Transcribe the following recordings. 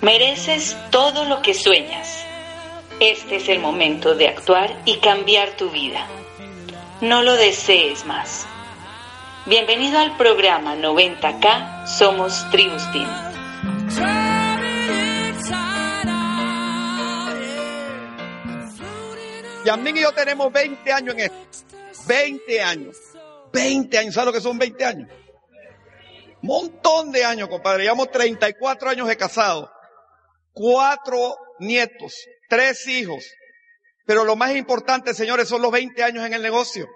Mereces todo lo que sueñas. Este es el momento de actuar y cambiar tu vida. No lo desees más. Bienvenido al programa 90K Somos Tribustin. Yasmín y yo tenemos 20 años en esto. 20 años. 20 años. ¿Sabes lo que son 20 años? Montón de años, compadre. Llevamos 34 años de casado. Cuatro nietos. Tres hijos. Pero lo más importante, señores, son los 20 años en el negocio.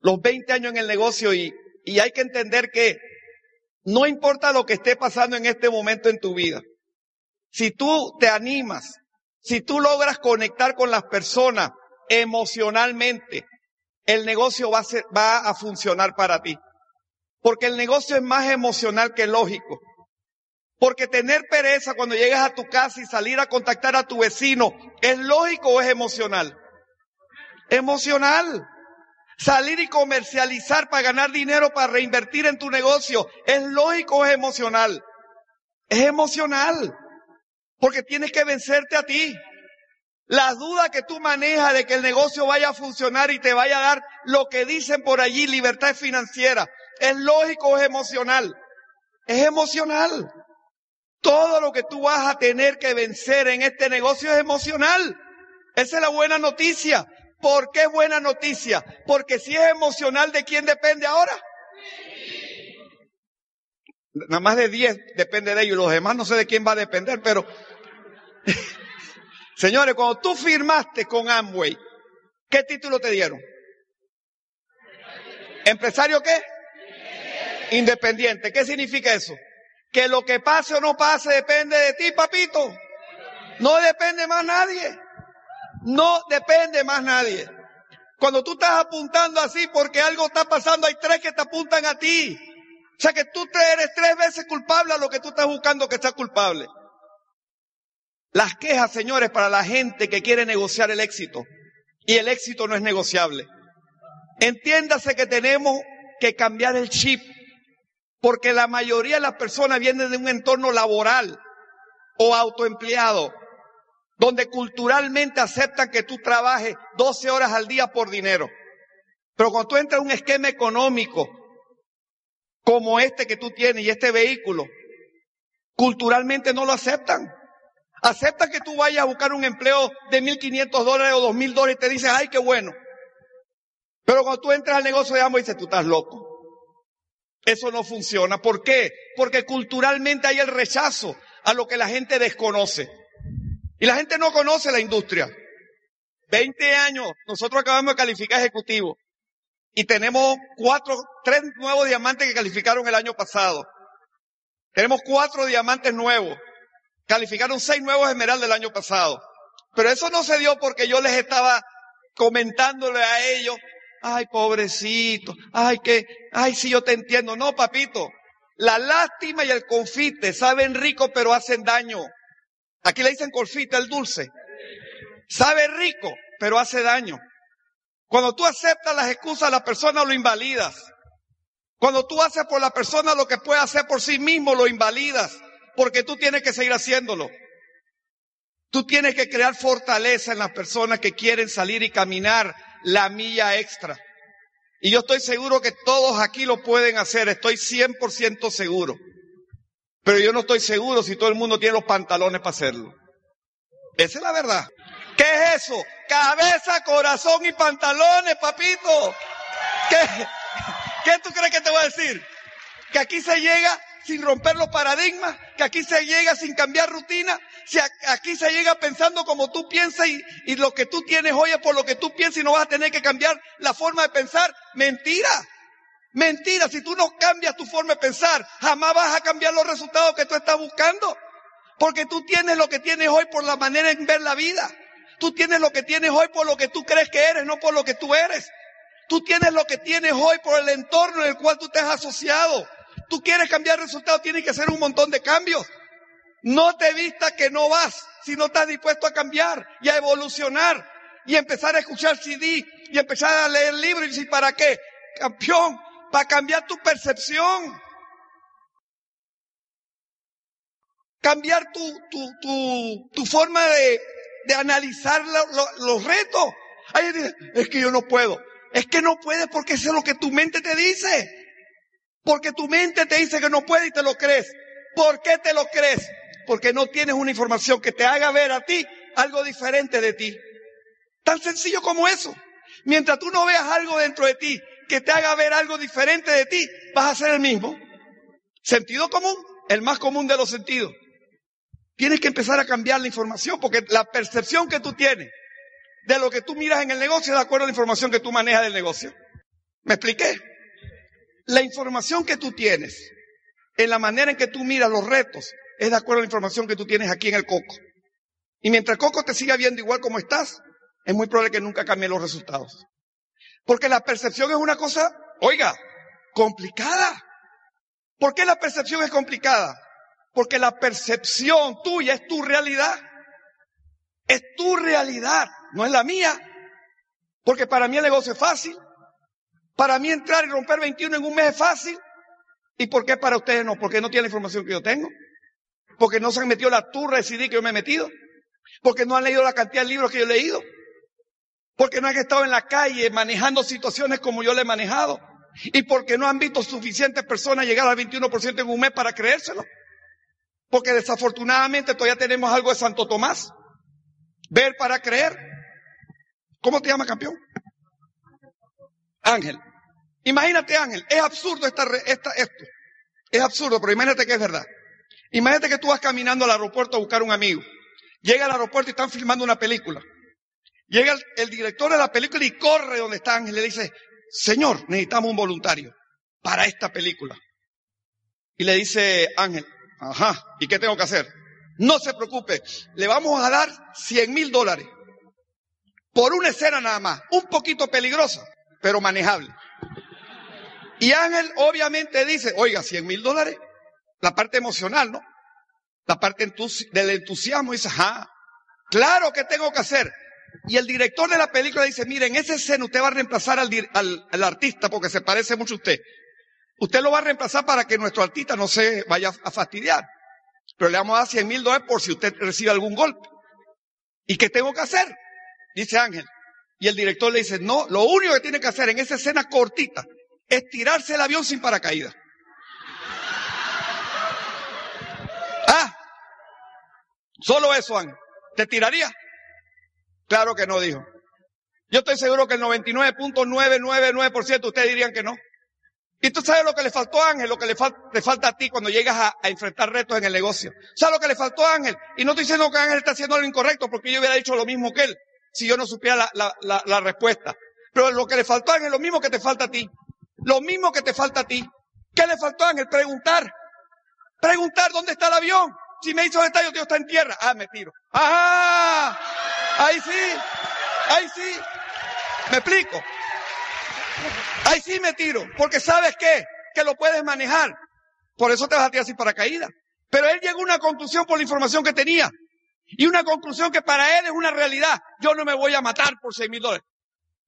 Los 20 años en el negocio y, y hay que entender que no importa lo que esté pasando en este momento en tu vida. Si tú te animas, si tú logras conectar con las personas emocionalmente, el negocio va a, ser, va a funcionar para ti. Porque el negocio es más emocional que lógico. Porque tener pereza cuando llegas a tu casa y salir a contactar a tu vecino, ¿es lógico o es emocional? Emocional. Salir y comercializar para ganar dinero, para reinvertir en tu negocio, ¿es lógico o es emocional? Es emocional. Porque tienes que vencerte a ti. La duda que tú manejas de que el negocio vaya a funcionar y te vaya a dar lo que dicen por allí, libertad financiera, ¿es lógico es emocional? Es emocional. Todo lo que tú vas a tener que vencer en este negocio es emocional. Esa es la buena noticia. ¿Por qué buena noticia? Porque si es emocional, ¿de quién depende ahora? Nada más de 10 depende de ellos. Los demás no sé de quién va a depender, pero... Señores, cuando tú firmaste con Amway, ¿qué título te dieron? ¿Empresario qué? Independiente. ¿Qué significa eso? Que lo que pase o no pase depende de ti, papito. No depende más nadie. No depende más nadie. Cuando tú estás apuntando así porque algo está pasando, hay tres que te apuntan a ti. O sea que tú eres tres veces culpable a lo que tú estás buscando que sea culpable. Las quejas, señores, para la gente que quiere negociar el éxito. Y el éxito no es negociable. Entiéndase que tenemos que cambiar el chip. Porque la mayoría de las personas vienen de un entorno laboral o autoempleado, donde culturalmente aceptan que tú trabajes 12 horas al día por dinero. Pero cuando tú entras en un esquema económico como este que tú tienes y este vehículo, culturalmente no lo aceptan. Aceptan que tú vayas a buscar un empleo de 1.500 dólares o 2.000 dólares y te dicen, ay, qué bueno. Pero cuando tú entras al negocio de amo dices, tú estás loco. Eso no funciona. ¿Por qué? Porque culturalmente hay el rechazo a lo que la gente desconoce. Y la gente no conoce la industria. 20 años, nosotros acabamos de calificar ejecutivo. Y tenemos cuatro, tres nuevos diamantes que calificaron el año pasado. Tenemos cuatro diamantes nuevos. Calificaron seis nuevos esmeraldas el año pasado. Pero eso no se dio porque yo les estaba comentándole a ellos, ay pobrecito, ay que, ay sí yo te entiendo. No, papito, la lástima y el confite saben rico pero hacen daño. Aquí le dicen confite, el dulce. Sabe rico, pero hace daño. Cuando tú aceptas las excusas, la persona lo invalidas. Cuando tú haces por la persona lo que puede hacer por sí mismo, lo invalidas. Porque tú tienes que seguir haciéndolo. Tú tienes que crear fortaleza en las personas que quieren salir y caminar la milla extra. Y yo estoy seguro que todos aquí lo pueden hacer, estoy 100% seguro. Pero yo no estoy seguro si todo el mundo tiene los pantalones para hacerlo. Esa es la verdad. ¿Qué es eso? Cabeza, corazón y pantalones, papito. ¿Qué, ¿Qué tú crees que te voy a decir? Que aquí se llega sin romper los paradigmas, que aquí se llega sin cambiar rutina, si aquí se llega pensando como tú piensas y, lo que tú tienes hoy es por lo que tú piensas y no vas a tener que cambiar la forma de pensar. Mentira. Mentira. Si tú no cambias tu forma de pensar, jamás vas a cambiar los resultados que tú estás buscando. Porque tú tienes lo que tienes hoy por la manera en ver la vida. Tú tienes lo que tienes hoy por lo que tú crees que eres, no por lo que tú eres. Tú tienes lo que tienes hoy por el entorno en el cual tú te has asociado. Tú quieres cambiar resultados, tienes que hacer un montón de cambios. No te vistas que no vas si no estás dispuesto a cambiar y a evolucionar y empezar a escuchar CD y empezar a leer libros y decir, ¿para qué? Campeón, para cambiar tu percepción. cambiar tu, tu, tu, forma de, de analizar lo- lo- los retos. Que dice, es que yo no puedo. Es que no puedes porque eso es lo que tu mente te dice. Porque tu mente te dice que no puedes y te lo crees. ¿Por qué te lo crees? Porque no tienes una información que te haga ver a ti algo diferente de ti. Tan sencillo como eso. Mientras tú no veas algo dentro de ti que te haga ver algo diferente de ti, vas a ser el mismo. Sentido común, el más común de los sentidos. Tienes que empezar a cambiar la información porque la percepción que tú tienes de lo que tú miras en el negocio es de acuerdo a la información que tú manejas del negocio. ¿Me expliqué? La información que tú tienes en la manera en que tú miras los retos es de acuerdo a la información que tú tienes aquí en el coco. Y mientras el coco te siga viendo igual como estás, es muy probable que nunca cambien los resultados. Porque la percepción es una cosa, oiga, complicada. ¿Por qué la percepción es complicada? Porque la percepción tuya es tu realidad. Es tu realidad, no es la mía. Porque para mí el negocio es fácil. Para mí entrar y romper 21 en un mes es fácil. ¿Y por qué para ustedes no? Porque no tienen la información que yo tengo. Porque no se han metido la turra de CD que yo me he metido. Porque no han leído la cantidad de libros que yo he leído. Porque no han estado en la calle manejando situaciones como yo le he manejado. Y porque no han visto suficientes personas llegar al 21% en un mes para creérselo. Porque desafortunadamente todavía tenemos algo de Santo Tomás. Ver para creer. ¿Cómo te llama campeón? Ángel. Imagínate Ángel. Es absurdo esta, esta, esto. Es absurdo, pero imagínate que es verdad. Imagínate que tú vas caminando al aeropuerto a buscar un amigo. Llega al aeropuerto y están filmando una película. Llega el, el director de la película y corre donde está Ángel y le dice, Señor, necesitamos un voluntario para esta película. Y le dice Ángel, ajá, ¿y qué tengo que hacer? No se preocupe, le vamos a dar 100 mil dólares por una escena nada más, un poquito peligrosa, pero manejable. Y Ángel obviamente dice, oiga, 100 mil dólares, la parte emocional, ¿no? La parte entusi- del entusiasmo dice, ajá, claro que tengo que hacer. Y el director de la película dice, mire, en esa escena usted va a reemplazar al, al artista porque se parece mucho a usted. Usted lo va a reemplazar para que nuestro artista no se vaya a fastidiar. Pero le vamos a dar 100 mil dólares por si usted recibe algún golpe. ¿Y qué tengo que hacer? Dice Ángel. Y el director le dice, no, lo único que tiene que hacer en esa escena cortita es tirarse el avión sin paracaídas. Ah, solo eso, Ángel. ¿Te tiraría? Claro que no, dijo. Yo estoy seguro que el 99.999% ustedes dirían que no. Y tú sabes lo que le faltó a Ángel, lo que le, te falta a ti cuando llegas a, a enfrentar retos en el negocio. ¿Sabes lo que le faltó a Ángel? Y no estoy diciendo que Ángel está haciendo lo incorrecto, porque yo hubiera dicho lo mismo que él, si yo no supiera la, la- la- la respuesta. Pero lo que le faltó a Ángel es lo mismo que te falta a ti. Lo mismo que te falta a ti. ¿Qué le faltó a Ángel? Preguntar. Preguntar dónde está el avión. Si me está, yo digo, está en tierra. Ah, me tiro. ¡Ajá! Ahí sí. Ahí sí. ¿Me explico? Ahí sí me tiro, porque sabes qué, que lo puedes manejar. Por eso te vas a tirar sin paracaídas. Pero él llegó a una conclusión por la información que tenía. Y una conclusión que para él es una realidad. Yo no me voy a matar por seis mil dólares.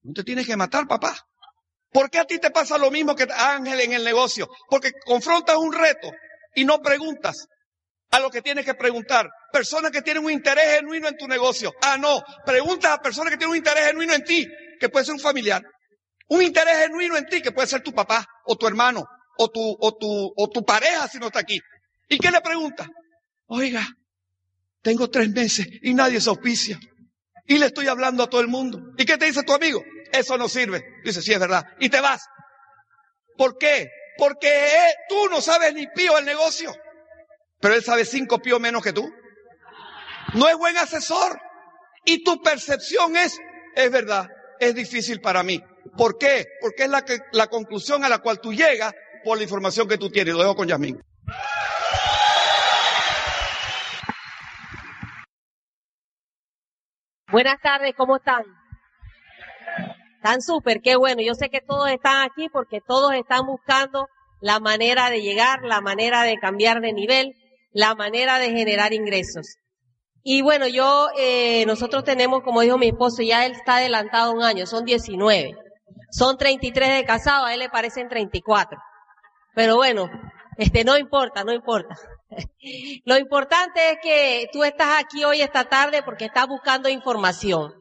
No te tienes que matar, papá. ¿Por qué a ti te pasa lo mismo que a Ángel en el negocio? Porque confrontas un reto y no preguntas a lo que tienes que preguntar. Personas que tienen un interés genuino en tu negocio. Ah, no. Preguntas a personas que tienen un interés genuino en ti, que puede ser un familiar. Un interés genuino en ti, que puede ser tu papá, o tu hermano, o tu, o tu, o tu pareja si no está aquí. ¿Y qué le pregunta? Oiga, tengo tres meses y nadie se auspicia. Y le estoy hablando a todo el mundo. ¿Y qué te dice tu amigo? Eso no sirve. Dice, sí, es verdad. Y te vas. ¿Por qué? Porque eh, tú no sabes ni pío el negocio. Pero él sabe cinco píos menos que tú. No es buen asesor. Y tu percepción es, es verdad, es difícil para mí. ¿Por qué? Porque es la, la conclusión a la cual tú llegas por la información que tú tienes. Lo dejo con Yasmín. Buenas tardes, ¿cómo están? Están súper, qué bueno. Yo sé que todos están aquí porque todos están buscando la manera de llegar, la manera de cambiar de nivel, la manera de generar ingresos. Y bueno, yo, eh, nosotros tenemos, como dijo mi esposo, ya él está adelantado un año, son 19. Son 33 de casado, a él le parecen 34. Pero bueno, este, no importa, no importa. Lo importante es que tú estás aquí hoy esta tarde porque estás buscando información.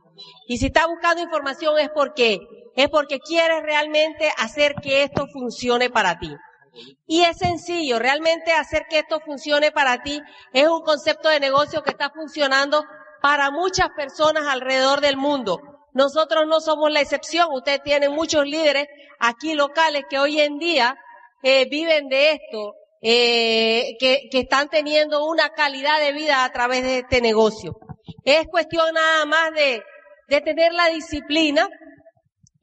Y si estás buscando información es porque es porque quieres realmente hacer que esto funcione para ti. Y es sencillo, realmente hacer que esto funcione para ti es un concepto de negocio que está funcionando para muchas personas alrededor del mundo. Nosotros no somos la excepción. Ustedes tienen muchos líderes aquí locales que hoy en día eh, viven de esto, eh, que, que están teniendo una calidad de vida a través de este negocio. Es cuestión nada más de, de tener la disciplina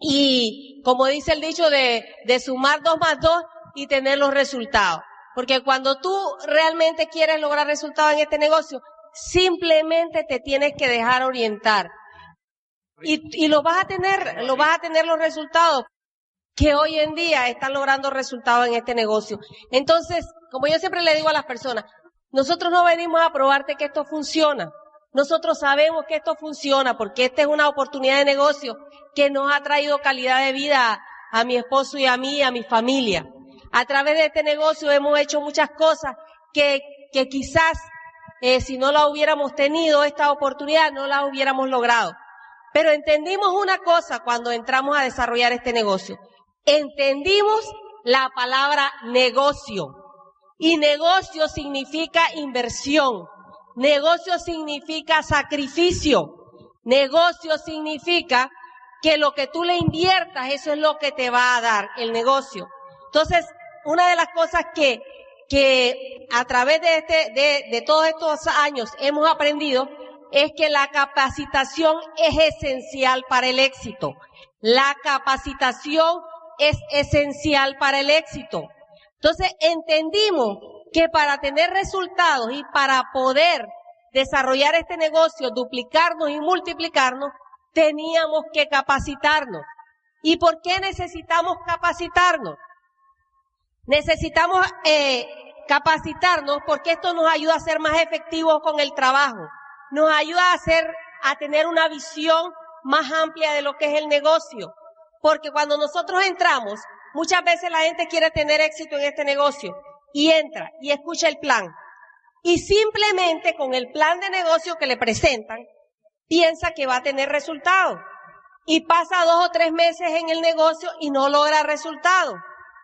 y, como dice el dicho, de, de sumar dos más dos y tener los resultados. Porque cuando tú realmente quieres lograr resultados en este negocio, simplemente te tienes que dejar orientar. Y, y lo vas a tener, lo vas a tener los resultados que hoy en día están logrando resultados en este negocio. Entonces, como yo siempre le digo a las personas, nosotros no venimos a probarte que esto funciona. Nosotros sabemos que esto funciona porque esta es una oportunidad de negocio que nos ha traído calidad de vida a, mi esposo y a mí a mi familia. A través de este negocio hemos hecho muchas cosas que, que quizás eh, si no la hubiéramos tenido esta oportunidad no la hubiéramos logrado. Pero entendimos una cosa cuando entramos a desarrollar este negocio. Entendimos la palabra negocio. Y negocio significa inversión. Negocio significa sacrificio. Negocio significa que lo que tú le inviertas, eso es lo que te va a dar el negocio. Entonces, una de las cosas que, que a través de este, de, de todos estos años hemos aprendido es que la capacitación es esencial para el éxito. La capacitación es esencial para el éxito. Entonces entendimos que para tener resultados y para poder desarrollar este negocio, duplicarnos y multiplicarnos, teníamos que capacitarnos. ¿Y por qué necesitamos capacitarnos? Necesitamos eh, capacitarnos porque esto nos ayuda a ser más efectivos con el trabajo, nos ayuda a hacer, a tener una visión más amplia de lo que es el negocio. Porque cuando nosotros entramos, muchas veces la gente quiere tener éxito en este negocio y entra y escucha el plan. Y simplemente con el plan de negocio que le presentan, piensa que va a tener resultados. Y pasa dos o tres meses en el negocio y no logra resultados.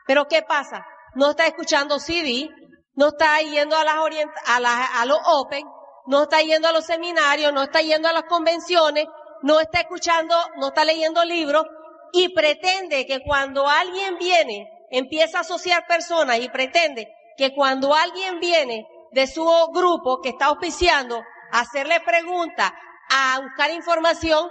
Pero ¿qué pasa? No está escuchando CD, no está yendo a las a, a los Open, no está yendo a los seminarios, no está yendo a las convenciones, no está escuchando, no está leyendo libros y pretende que cuando alguien viene, empieza a asociar personas y pretende que cuando alguien viene de su grupo que está auspiciando hacerle preguntas, a buscar información,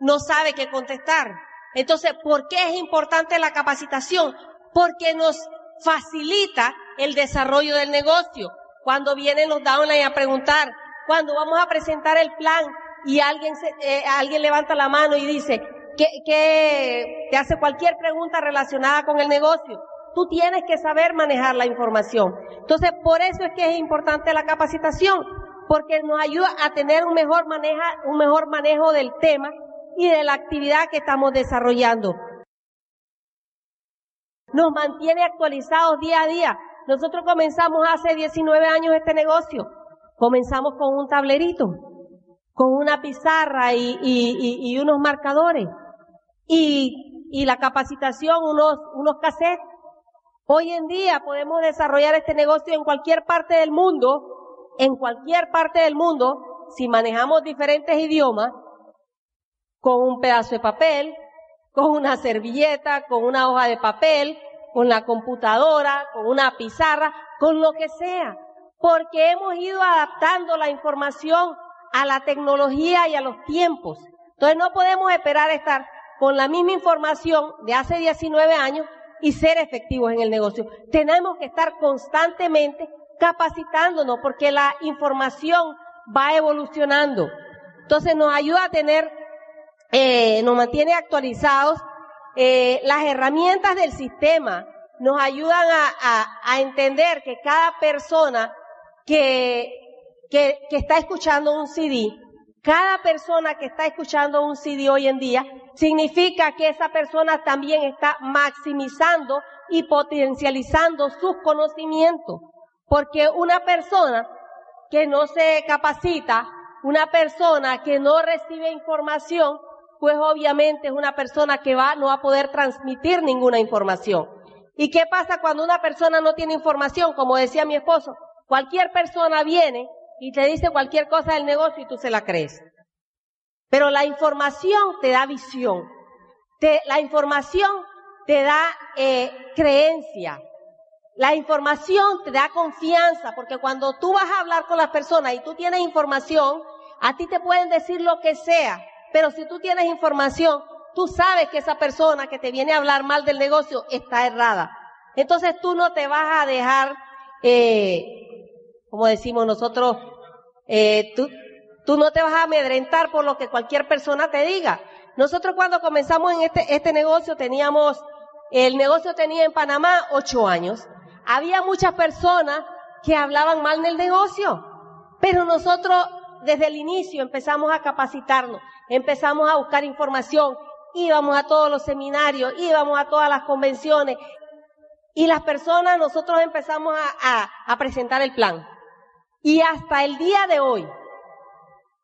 no sabe qué contestar. Entonces, ¿por qué es importante la capacitación? porque nos facilita el desarrollo del negocio. Cuando vienen los downline a preguntar, cuando vamos a presentar el plan y alguien, se, eh, alguien levanta la mano y dice que, que te hace cualquier pregunta relacionada con el negocio, tú tienes que saber manejar la información. Entonces, por eso es que es importante la capacitación, porque nos ayuda a tener un mejor, maneja, un mejor manejo del tema y de la actividad que estamos desarrollando nos mantiene actualizados día a día. Nosotros comenzamos hace 19 años este negocio. Comenzamos con un tablerito, con una pizarra y, y, y, unos marcadores. Y, y la capacitación, unos, unos cassettes. Hoy en día podemos desarrollar este negocio en cualquier parte del mundo, en cualquier parte del mundo, si manejamos diferentes idiomas, con un pedazo de papel, con una servilleta, con una hoja de papel, con la computadora, con una pizarra, con lo que sea, porque hemos ido adaptando la información a la tecnología y a los tiempos. Entonces no podemos esperar estar con la misma información de hace 19 años y ser efectivos en el negocio. Tenemos que estar constantemente capacitándonos porque la información va evolucionando. Entonces nos ayuda a tener eh, nos mantiene actualizados. Eh, las herramientas del sistema nos ayudan a, a, entender que cada persona que, que, que está escuchando un CD, cada persona que está escuchando un CD hoy en día, significa que esa persona también está maximizando y potencializando sus conocimientos. Porque una persona que no se capacita, una persona que no recibe información, pues obviamente es una persona que va, no va a poder transmitir ninguna información. ¿Y qué pasa cuando una persona no tiene información? Como decía mi esposo, cualquier persona viene y te dice cualquier cosa del negocio y tú se la crees. Pero la información te da visión. la información te da eh, creencia. La información te da confianza, porque cuando tú vas a hablar con las personas y tú tienes información, a ti te pueden decir lo que sea, pero si tú tienes información, tú sabes que esa persona que te viene a hablar mal del negocio está errada. Entonces tú no te vas a dejar, eh, como decimos nosotros, eh, tú, tú no te vas a amedrentar por lo que cualquier persona te diga. Nosotros cuando comenzamos en este, este negocio teníamos, el negocio tenía en Panamá ocho años. Había muchas personas que hablaban mal del negocio, pero nosotros desde el inicio empezamos a capacitarnos empezamos a buscar información, íbamos a todos los seminarios, íbamos a todas las convenciones y las personas, nosotros empezamos a, a, presentar el plan. Y hasta el día de hoy,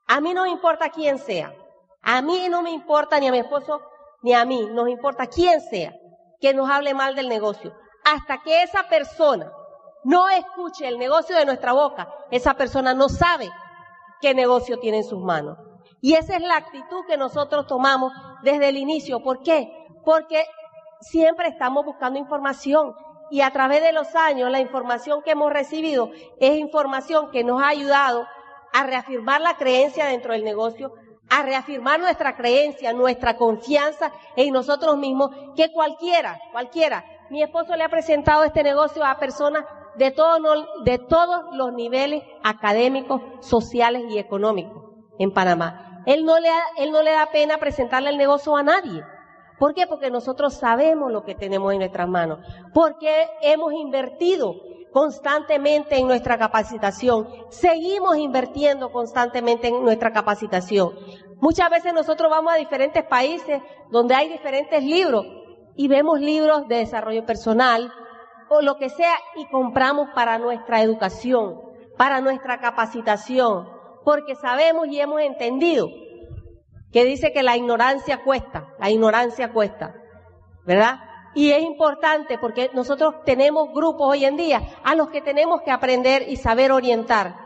a mí no me importa quién sea, a mí no me importa ni a mi esposo ni a mí, nos importa quién sea que nos hable mal del negocio. Hasta que esa persona no escuche el negocio de nuestra boca, esa persona no sabe qué negocio tiene en sus manos. Y esa es la actitud que nosotros tomamos desde el inicio. ¿Por qué? Porque siempre estamos buscando información y a través de los años la información que hemos recibido es información que nos ha ayudado a reafirmar la creencia dentro del negocio, a reafirmar nuestra creencia, nuestra confianza en nosotros mismos, que cualquiera, cualquiera, mi esposo le ha presentado este negocio a personas de todos, de todos los niveles académicos, sociales y económicos en Panamá. Él no le, él no le da pena presentarle el negocio a nadie. ¿Por qué? Porque nosotros sabemos lo que tenemos en nuestras manos. Porque hemos invertido constantemente en nuestra capacitación. Seguimos invirtiendo constantemente en nuestra capacitación. Muchas veces nosotros vamos a diferentes países donde hay diferentes libros y vemos libros de desarrollo personal o lo que sea y compramos para nuestra educación, para nuestra capacitación porque sabemos y hemos entendido que dice que la ignorancia cuesta, la ignorancia cuesta, ¿verdad? Y es importante porque nosotros tenemos grupos hoy en día a los que tenemos que aprender y saber orientar.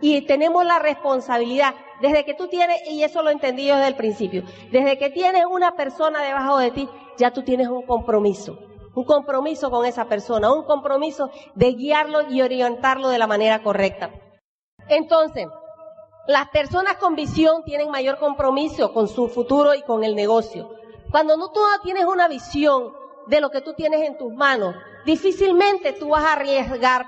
Y tenemos la responsabilidad, desde que tú tienes, y eso lo entendí yo desde el principio, desde que tienes una persona debajo de ti, ya tú tienes un compromiso un compromiso con esa persona, un compromiso de guiarlo y orientarlo de la manera correcta. Entonces, las personas con visión tienen mayor compromiso con su futuro y con el negocio. Cuando no tú tienes una visión de lo que tú tienes en tus manos, difícilmente tú vas a arriesgar,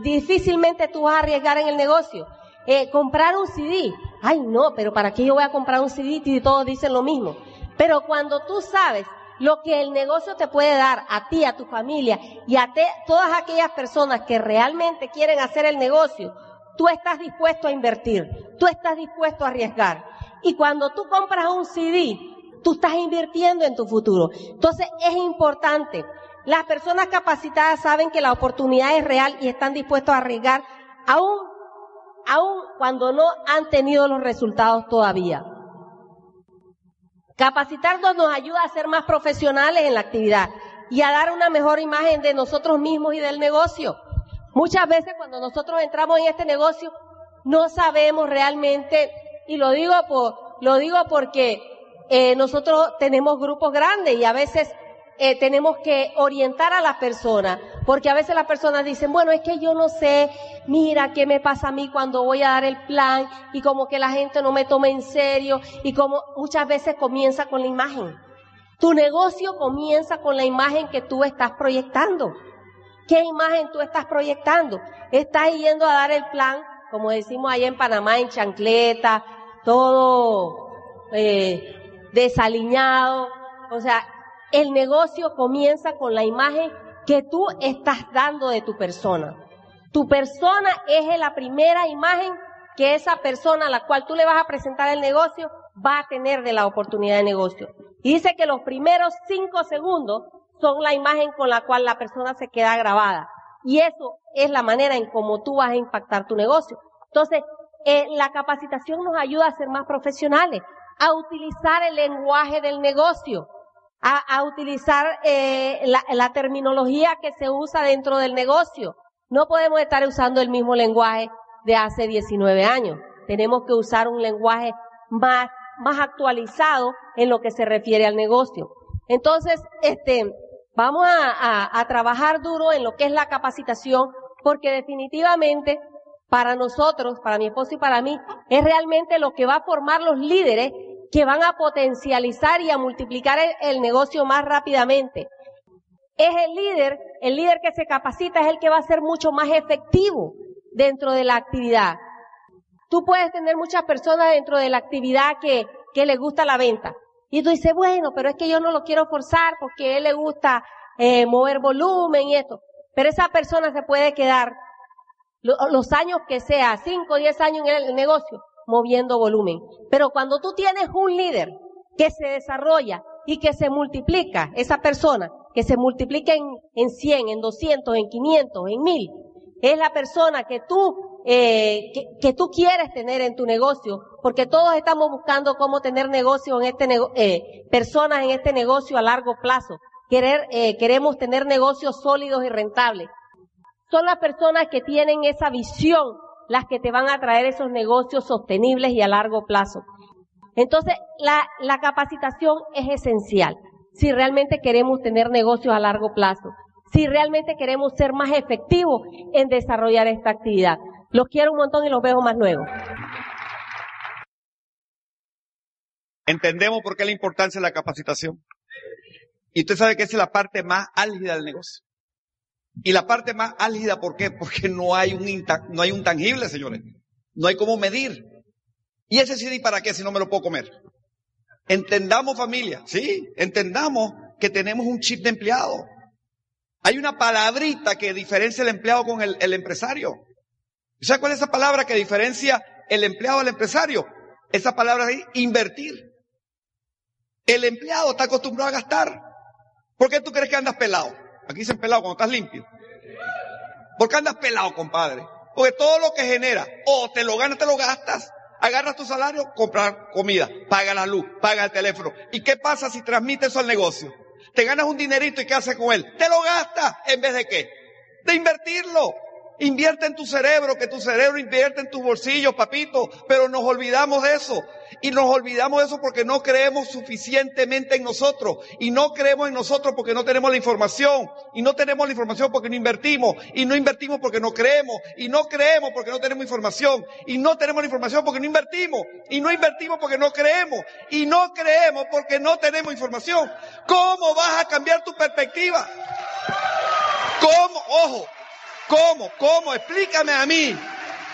difícilmente tú vas a arriesgar en el negocio. Eh, comprar un CD, ay no, pero ¿para qué yo voy a comprar un CD si todos dicen lo mismo? Pero cuando tú sabes lo que el negocio te puede dar a ti, a tu familia y a todas aquellas personas que realmente quieren hacer el negocio, tú estás dispuesto a invertir, tú estás dispuesto a arriesgar. Y cuando tú compras un CD, tú estás invirtiendo en tu futuro. Entonces es importante. Las personas capacitadas saben que la oportunidad es real y están dispuestos a arriesgar, aún, aún cuando no han tenido los resultados todavía. Capacitarnos nos ayuda a ser más profesionales en la actividad y a dar una mejor imagen de nosotros mismos y del negocio. Muchas veces cuando nosotros entramos en este negocio no sabemos realmente, y lo digo por, lo digo porque eh, nosotros tenemos grupos grandes y a veces eh, tenemos que orientar a las personas, porque a veces las personas dicen, bueno, es que yo no sé, mira qué me pasa a mí cuando voy a dar el plan y como que la gente no me toma en serio y como muchas veces comienza con la imagen. Tu negocio comienza con la imagen que tú estás proyectando. ¿Qué imagen tú estás proyectando? Estás yendo a dar el plan, como decimos allá en Panamá, en chancleta, todo eh, desaliñado. O sea, el negocio comienza con la imagen que tú estás dando de tu persona. Tu persona es la primera imagen que esa persona a la cual tú le vas a presentar el negocio va a tener de la oportunidad de negocio. Y dice que los primeros cinco segundos son la imagen con la cual la persona se queda grabada. Y eso es la manera en cómo tú vas a impactar tu negocio. Entonces, eh, la capacitación nos ayuda a ser más profesionales, a utilizar el lenguaje del negocio, a, utilizar eh, la, la terminología que se usa dentro del negocio. No podemos estar usando el mismo lenguaje de hace 19 años. Tenemos que usar un lenguaje más, más actualizado en lo que se refiere al negocio. Entonces, este, vamos a, trabajar duro en lo que es la capacitación, porque definitivamente para nosotros, para mi esposo y para mí, es realmente lo que va a formar los líderes que van a potencializar y a multiplicar el, negocio más rápidamente. Es el líder, el líder que se capacita es el que va a ser mucho más efectivo dentro de la actividad. Tú puedes tener muchas personas dentro de la actividad que, que les gusta la venta. Y tú dices, bueno, pero es que yo no lo quiero forzar porque a él le gusta eh, mover volumen y esto. Pero esa persona se puede quedar los años que sea, 5 o 10 años en el negocio, moviendo volumen. Pero cuando tú tienes un líder que se desarrolla y que se multiplica, esa persona, que se multiplica en, en 100, en 200, en 500, en 1000, es la persona que tú, eh, que, que, tú quieres tener en tu negocio, porque todos estamos buscando cómo tener negocio en este eh, personas en este negocio a largo plazo. Eh, queremos tener negocios sólidos y rentables. Son las personas que tienen esa visión las que te van a traer esos negocios sostenibles y a largo plazo. Entonces, la, la capacitación es esencial si realmente queremos tener negocios a largo plazo, si realmente queremos ser más efectivos en desarrollar esta actividad. Los quiero un montón y los veo más luego. Entendemos por qué la importancia de la capacitación. Y usted sabe que esa es la parte más álgida del negocio. Y la parte más álgida, ¿por qué? Porque no hay un, no hay un tangible, señores. No hay cómo medir. ¿Y ese CD para qué si no me lo puedo comer? Entendamos familia, sí, entendamos que tenemos un chip de empleado. Hay una palabrita que diferencia el empleado con el, el empresario. ¿Sabes cuál es esa palabra que diferencia el empleado al empresario? Esa palabra es invertir. El empleado está acostumbrado a gastar. ¿Por qué tú crees que andas pelado? Aquí dicen pelado cuando estás limpio. ¿Por qué andas pelado, compadre? Porque todo lo que genera, o te lo ganas, te lo gastas. Agarras tu salario, comprar comida, paga la luz, paga el teléfono. ¿Y qué pasa si transmites eso al negocio? Te ganas un dinerito y ¿qué haces con él? Te lo gastas en vez de qué? De invertirlo. Invierte en tu cerebro, que tu cerebro invierte en tus bolsillos, papito, pero nos olvidamos de eso. Y nos olvidamos de eso porque no creemos suficientemente en nosotros. Y no creemos en nosotros porque no tenemos la información. Y no tenemos la información porque no invertimos. Y no invertimos porque no creemos. Y no creemos porque no tenemos información. Y no tenemos la información porque no invertimos. Y no invertimos porque no creemos. Y no creemos porque no tenemos información. ¿Cómo vas a cambiar tu perspectiva? ¿Cómo? Ojo, ¿Cómo? ¿Cómo? Explícame a mí.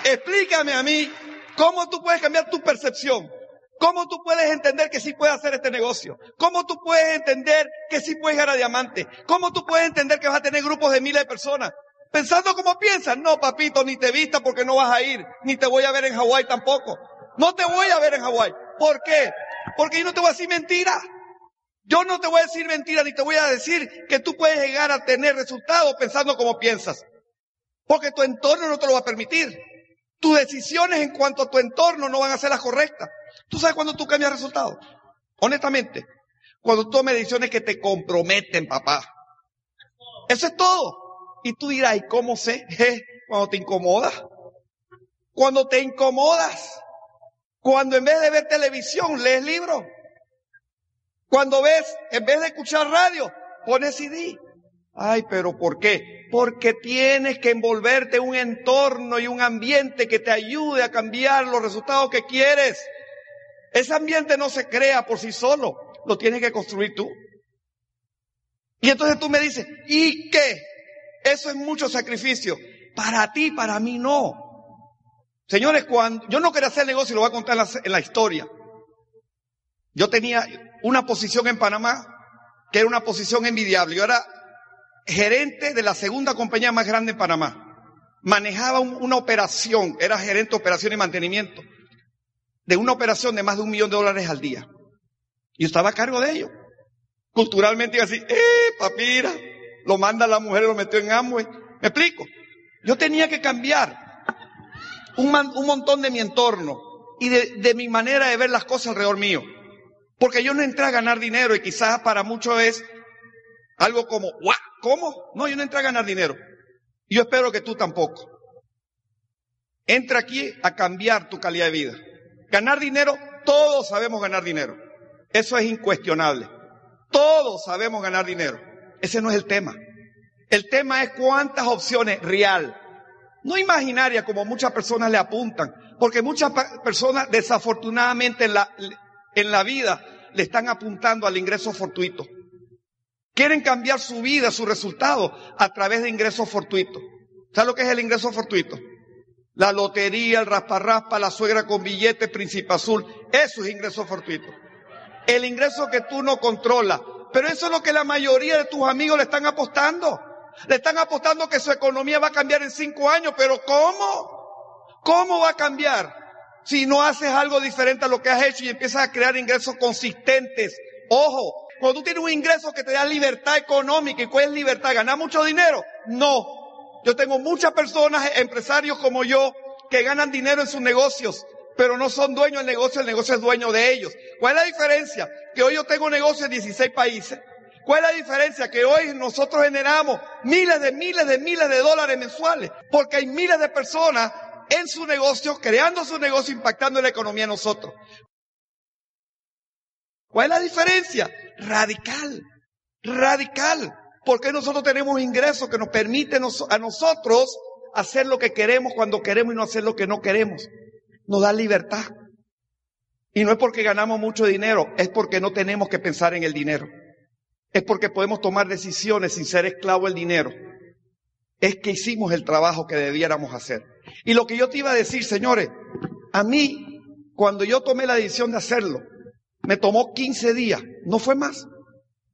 Explícame a mí cómo tú puedes cambiar tu percepción. ¿Cómo tú puedes entender que sí puedes hacer este negocio? ¿Cómo tú puedes entender que sí puedes ganar diamante? ¿Cómo tú puedes entender que vas a tener grupos de miles de personas? Pensando como piensas. No, papito, ni te vista porque no vas a ir. Ni te voy a ver en Hawái tampoco. No te voy a ver en Hawái. ¿Por qué? Porque yo no te voy a decir mentira. Yo no te voy a decir mentira ni te voy a decir que tú puedes llegar a tener resultados pensando como piensas. Porque tu entorno no te lo va a permitir. Tus decisiones en cuanto a tu entorno no van a ser las correctas. ¿Tú sabes cuándo tú cambias resultados? Honestamente, cuando tú tomas decisiones que te comprometen, papá. Eso es todo. Y tú dirás, ¿y cómo sé? cuando te incomodas. Cuando te incomodas. Cuando en vez de ver televisión, lees libros. Cuando ves, en vez de escuchar radio, pones CD. Ay, pero ¿por qué? Porque tienes que envolverte en un entorno y un ambiente que te ayude a cambiar los resultados que quieres. Ese ambiente no se crea por sí solo, lo tienes que construir tú. Y entonces tú me dices, ¿y qué? Eso es mucho sacrificio. Para ti, para mí no. Señores, cuando yo no quería hacer negocio, lo voy a contar en la, en la historia. Yo tenía una posición en Panamá que era una posición envidiable. Yo era gerente de la segunda compañía más grande en Panamá. Manejaba una operación, era gerente de operación y mantenimiento, de una operación de más de un millón de dólares al día. Y estaba a cargo de ello. Culturalmente iba así, eh, papira, lo manda la mujer y lo metió en Amway. ¿Me explico? Yo tenía que cambiar un, montón de mi entorno y de, de, mi manera de ver las cosas alrededor mío. Porque yo no entré a ganar dinero y quizás para muchos es algo como, ¿What? ¿cómo? No, yo no entré a ganar dinero. Yo espero que tú tampoco. Entra aquí a cambiar tu calidad de vida. Ganar dinero, todos sabemos ganar dinero. Eso es incuestionable. Todos sabemos ganar dinero. Ese no es el tema. El tema es cuántas opciones real, no imaginaria como muchas personas le apuntan, porque muchas personas desafortunadamente en la, en la vida le están apuntando al ingreso fortuito. Quieren cambiar su vida, su resultado a través de ingresos fortuitos. ¿Sabes lo que es el ingreso fortuito? La lotería, el raspa-raspa, la suegra con billete, príncipe azul. Eso es ingreso fortuito. El ingreso que tú no controlas. Pero eso es lo que la mayoría de tus amigos le están apostando. Le están apostando que su economía va a cambiar en cinco años. Pero ¿cómo? ¿Cómo va a cambiar? Si no haces algo diferente a lo que has hecho y empiezas a crear ingresos consistentes. Ojo, cuando tú tienes un ingreso que te da libertad económica, ¿y cuál es libertad? ¿Ganar mucho dinero? No. Yo tengo muchas personas, empresarios como yo, que ganan dinero en sus negocios, pero no son dueños del negocio, el negocio es dueño de ellos. ¿Cuál es la diferencia? Que hoy yo tengo negocio en 16 países. ¿Cuál es la diferencia? Que hoy nosotros generamos miles de miles de miles de dólares mensuales, porque hay miles de personas en su negocio, creando su negocio, impactando la economía de nosotros. ¿Cuál es la diferencia? Radical, radical. Porque nosotros tenemos ingresos que nos permiten a nosotros hacer lo que queremos cuando queremos y no hacer lo que no queremos. Nos da libertad. Y no es porque ganamos mucho dinero, es porque no tenemos que pensar en el dinero. Es porque podemos tomar decisiones sin ser esclavo del dinero. Es que hicimos el trabajo que debiéramos hacer. Y lo que yo te iba a decir, señores, a mí, cuando yo tomé la decisión de hacerlo, me tomó 15 días, no fue más,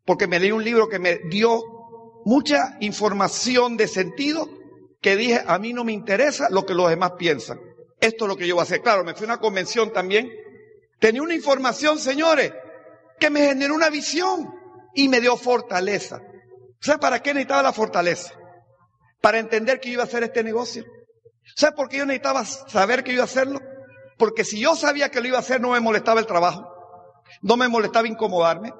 porque me leí un libro que me dio mucha información de sentido que dije, a mí no me interesa lo que los demás piensan. Esto es lo que yo voy a hacer. Claro, me fui a una convención también. Tenía una información, señores, que me generó una visión y me dio fortaleza. ¿Sabes para qué necesitaba la fortaleza? Para entender que iba a hacer este negocio. ¿Sabes por qué yo necesitaba saber que iba a hacerlo? Porque si yo sabía que lo iba a hacer, no me molestaba el trabajo. No me molestaba incomodarme.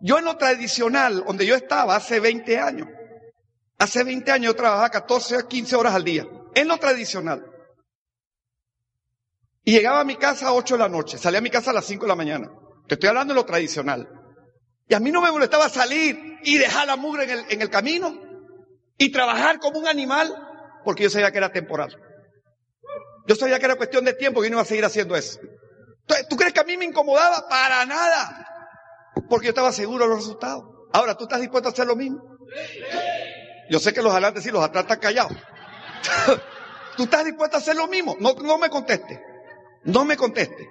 Yo en lo tradicional, donde yo estaba hace 20 años, hace 20 años yo trabajaba 14 a 15 horas al día, en lo tradicional. Y llegaba a mi casa a 8 de la noche, salía a mi casa a las 5 de la mañana. Te estoy hablando de lo tradicional. Y a mí no me molestaba salir y dejar la mugre en el, en el camino y trabajar como un animal, porque yo sabía que era temporal. Yo sabía que era cuestión de tiempo que yo no iba a seguir haciendo eso. ¿Tú crees que a mí me incomodaba? Para nada. Porque yo estaba seguro de los resultados. Ahora, ¿tú estás dispuesto a hacer lo mismo? Yo sé que los adelante sí, los atrás están callados. ¿Tú estás dispuesto a hacer lo mismo? No, no me conteste. No me conteste.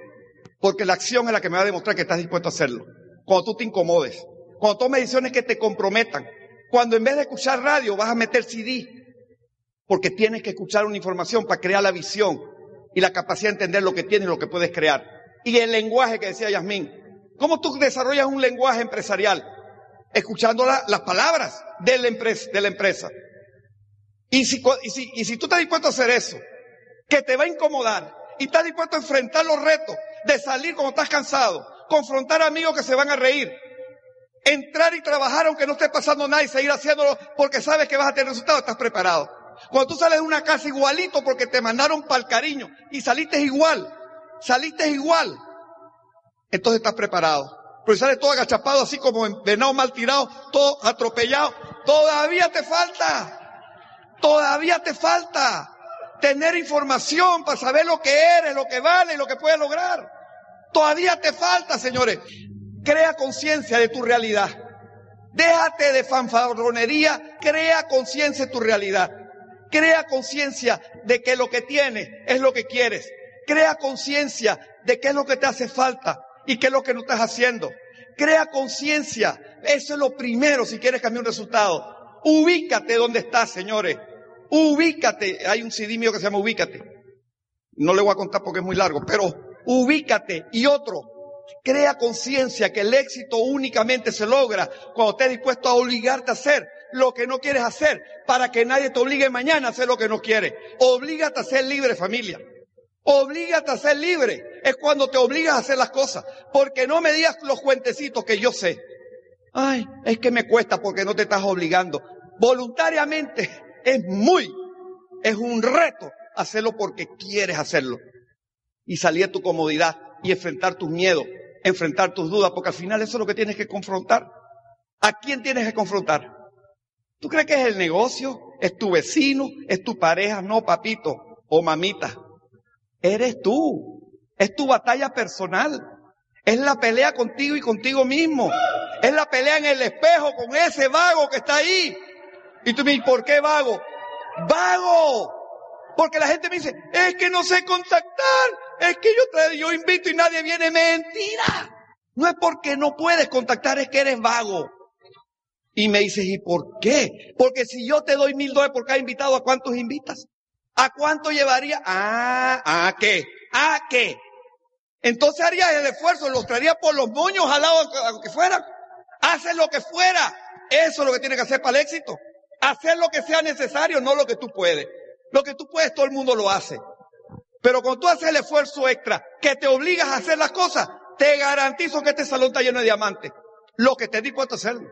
Porque la acción es la que me va a demostrar que estás dispuesto a hacerlo. Cuando tú te incomodes. Cuando tomes decisiones que te comprometan. Cuando en vez de escuchar radio vas a meter CD. Porque tienes que escuchar una información para crear la visión y la capacidad de entender lo que tienes y lo que puedes crear. Y el lenguaje que decía Yasmín. ¿Cómo tú desarrollas un lenguaje empresarial? Escuchando las palabras de la empresa. Y, si, y, y si tú estás dispuesto a hacer eso, que te va a incomodar, y estás dispuesto a enfrentar los retos de salir cuando estás cansado, confrontar amigos que se van a reír, entrar y trabajar aunque no esté pasando nada y seguir haciéndolo porque sabes que vas a tener resultados, estás preparado. Cuando tú sales de una casa igualito porque te mandaron para el cariño y saliste igual, saliste igual, entonces estás preparado. Pero si sales todo agachapado, así como en venado mal tirado, todo atropellado, todavía te falta. Todavía te falta tener información para saber lo que eres, lo que vale y lo que puedes lograr. Todavía te falta, señores. Crea conciencia de tu realidad. Déjate de fanfarronería, crea conciencia de tu realidad. Crea conciencia de que lo que tienes es lo que quieres. Crea conciencia de qué es lo que te hace falta y qué es lo que no estás haciendo. Crea conciencia. Eso es lo primero si quieres cambiar un resultado. Ubícate donde estás, señores. Ubícate. Hay un CD mío que se llama Ubícate. No le voy a contar porque es muy largo, pero ubícate. Y otro, Crea conciencia que el éxito únicamente se logra cuando estés dispuesto a obligarte a hacer lo que no quieres hacer para que nadie te obligue mañana a hacer lo que no quieres. Oblígate a ser libre, familia. Oblígate a ser libre. Es cuando te obligas a hacer las cosas. Porque no me digas los cuentecitos que yo sé. Ay, es que me cuesta porque no te estás obligando. Voluntariamente es muy, es un reto hacerlo porque quieres hacerlo. Y salir de tu comodidad y enfrentar tus miedos, enfrentar tus dudas, porque al final eso es lo que tienes que confrontar. ¿A quién tienes que confrontar? ¿Tú crees que es el negocio? ¿Es tu vecino? ¿Es tu pareja? No, papito o mamita. Eres tú. Es tu batalla personal. Es la pelea contigo y contigo mismo. Es la pelea en el espejo con ese vago que está ahí. Y tú me dices, ¿por qué vago? Vago. Porque la gente me dice, es que no sé contactar. Es que yo, yo invito y nadie viene. Mentira. No es porque no puedes contactar, es que eres vago. Y me dices, ¿y por qué? Porque si yo te doy mil dólares por cada invitado, ¿a cuántos invitas? ¿A cuánto llevaría? Ah, ¿a qué? ¿A qué? Entonces harías el esfuerzo, los traería por los moños al lado a lo que fuera. Haces lo que fuera. Eso es lo que tienes que hacer para el éxito. Hacer lo que sea necesario, no lo que tú puedes. Lo que tú puedes, todo el mundo lo hace. Pero cuando tú haces el esfuerzo extra, que te obligas a hacer las cosas, te garantizo que este salón está lleno de diamantes. Lo que te dispuesto a hacerlo.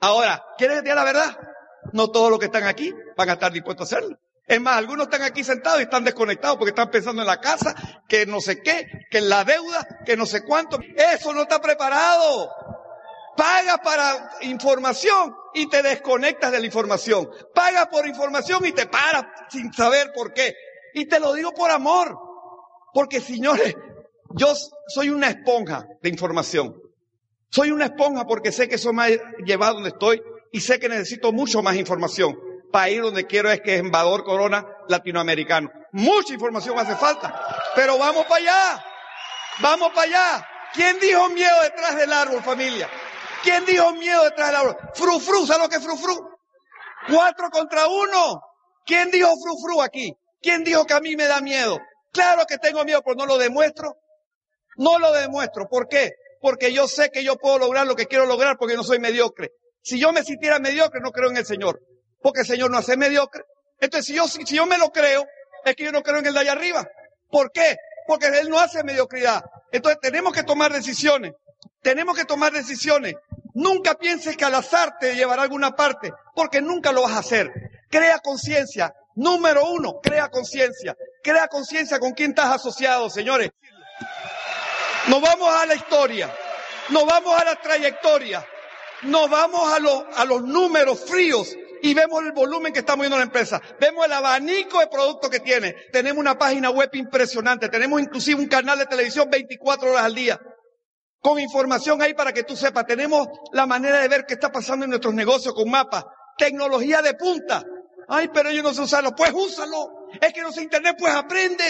Ahora, ¿quieres diga la verdad? No todos los que están aquí van a estar dispuestos a hacerlo. Es más, algunos están aquí sentados y están desconectados porque están pensando en la casa, que no sé qué, que en la deuda, que no sé cuánto. Eso no está preparado. Paga para información y te desconectas de la información. Paga por información y te paras sin saber por qué. Y te lo digo por amor. Porque señores, yo soy una esponja de información. Soy una esponja porque sé que eso me ha llevado donde estoy y sé que necesito mucho más información ir donde quiero es que es corona latinoamericano. Mucha información hace falta, pero vamos para allá. Vamos para allá. ¿Quién dijo miedo detrás del árbol, familia? ¿Quién dijo miedo detrás del árbol? Frufru, ¿sabes lo que es frufru? Cuatro contra uno. ¿Quién dijo frufru aquí? ¿Quién dijo que a mí me da miedo? Claro que tengo miedo, pero no lo demuestro. No lo demuestro. ¿Por qué? porque yo sé que yo puedo lograr lo que quiero lograr porque no soy mediocre. Si yo me sintiera mediocre, no creo en el Señor, porque el Señor no hace mediocre. Entonces, si yo, si yo me lo creo, es que yo no creo en el de allá arriba. ¿Por qué? Porque Él no hace mediocridad. Entonces, tenemos que tomar decisiones. Tenemos que tomar decisiones. Nunca pienses que al azar te llevará alguna parte, porque nunca lo vas a hacer. Crea conciencia. Número uno, crea conciencia. Crea conciencia con quién estás asociado, señores. Nos vamos a la historia, nos vamos a la trayectoria, nos vamos a, los a los números fríos y vemos el volumen que está moviendo la empresa. Vemos el abanico de productos que tiene. Tenemos una página web impresionante. Tenemos inclusive un canal de televisión 24 horas al día. Con información ahí para que tú sepas. Tenemos la manera de ver qué está pasando en nuestros negocios con mapas. Tecnología de punta. Ay, pero yo no sé usarlo. Pues úsalo. Es que no sé internet, pues aprende.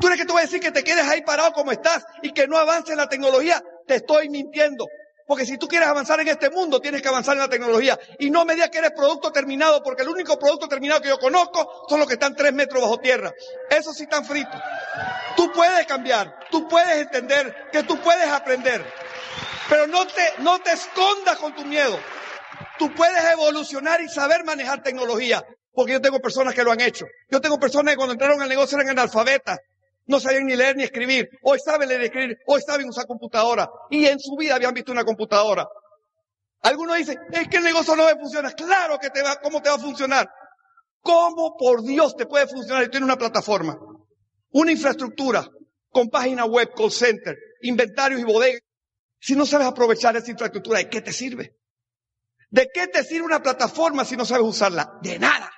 Tú eres que te voy a decir que te quedes ahí parado como estás y que no avance la tecnología. Te estoy mintiendo. Porque si tú quieres avanzar en este mundo, tienes que avanzar en la tecnología. Y no me digas que eres producto terminado, porque el único producto terminado que yo conozco son los que están tres metros bajo tierra. Esos sí están fritos. Tú puedes cambiar, tú puedes entender, que tú puedes aprender. Pero no te, no te escondas con tu miedo. Tú puedes evolucionar y saber manejar tecnología. Porque yo tengo personas que lo han hecho. Yo tengo personas que cuando entraron al negocio eran analfabetas no sabían ni leer ni escribir. Hoy saben leer y escribir. Hoy saben usar computadora. Y en su vida habían visto una computadora. Algunos dicen, es que el negocio no me funciona. Claro que te va, ¿cómo te va a funcionar? ¿Cómo por Dios te puede funcionar si tienes una plataforma? Una infraestructura con página web, call center, inventarios y bodegas. Si no sabes aprovechar esa infraestructura, ¿de qué te sirve? ¿De qué te sirve una plataforma si no sabes usarla? De nada.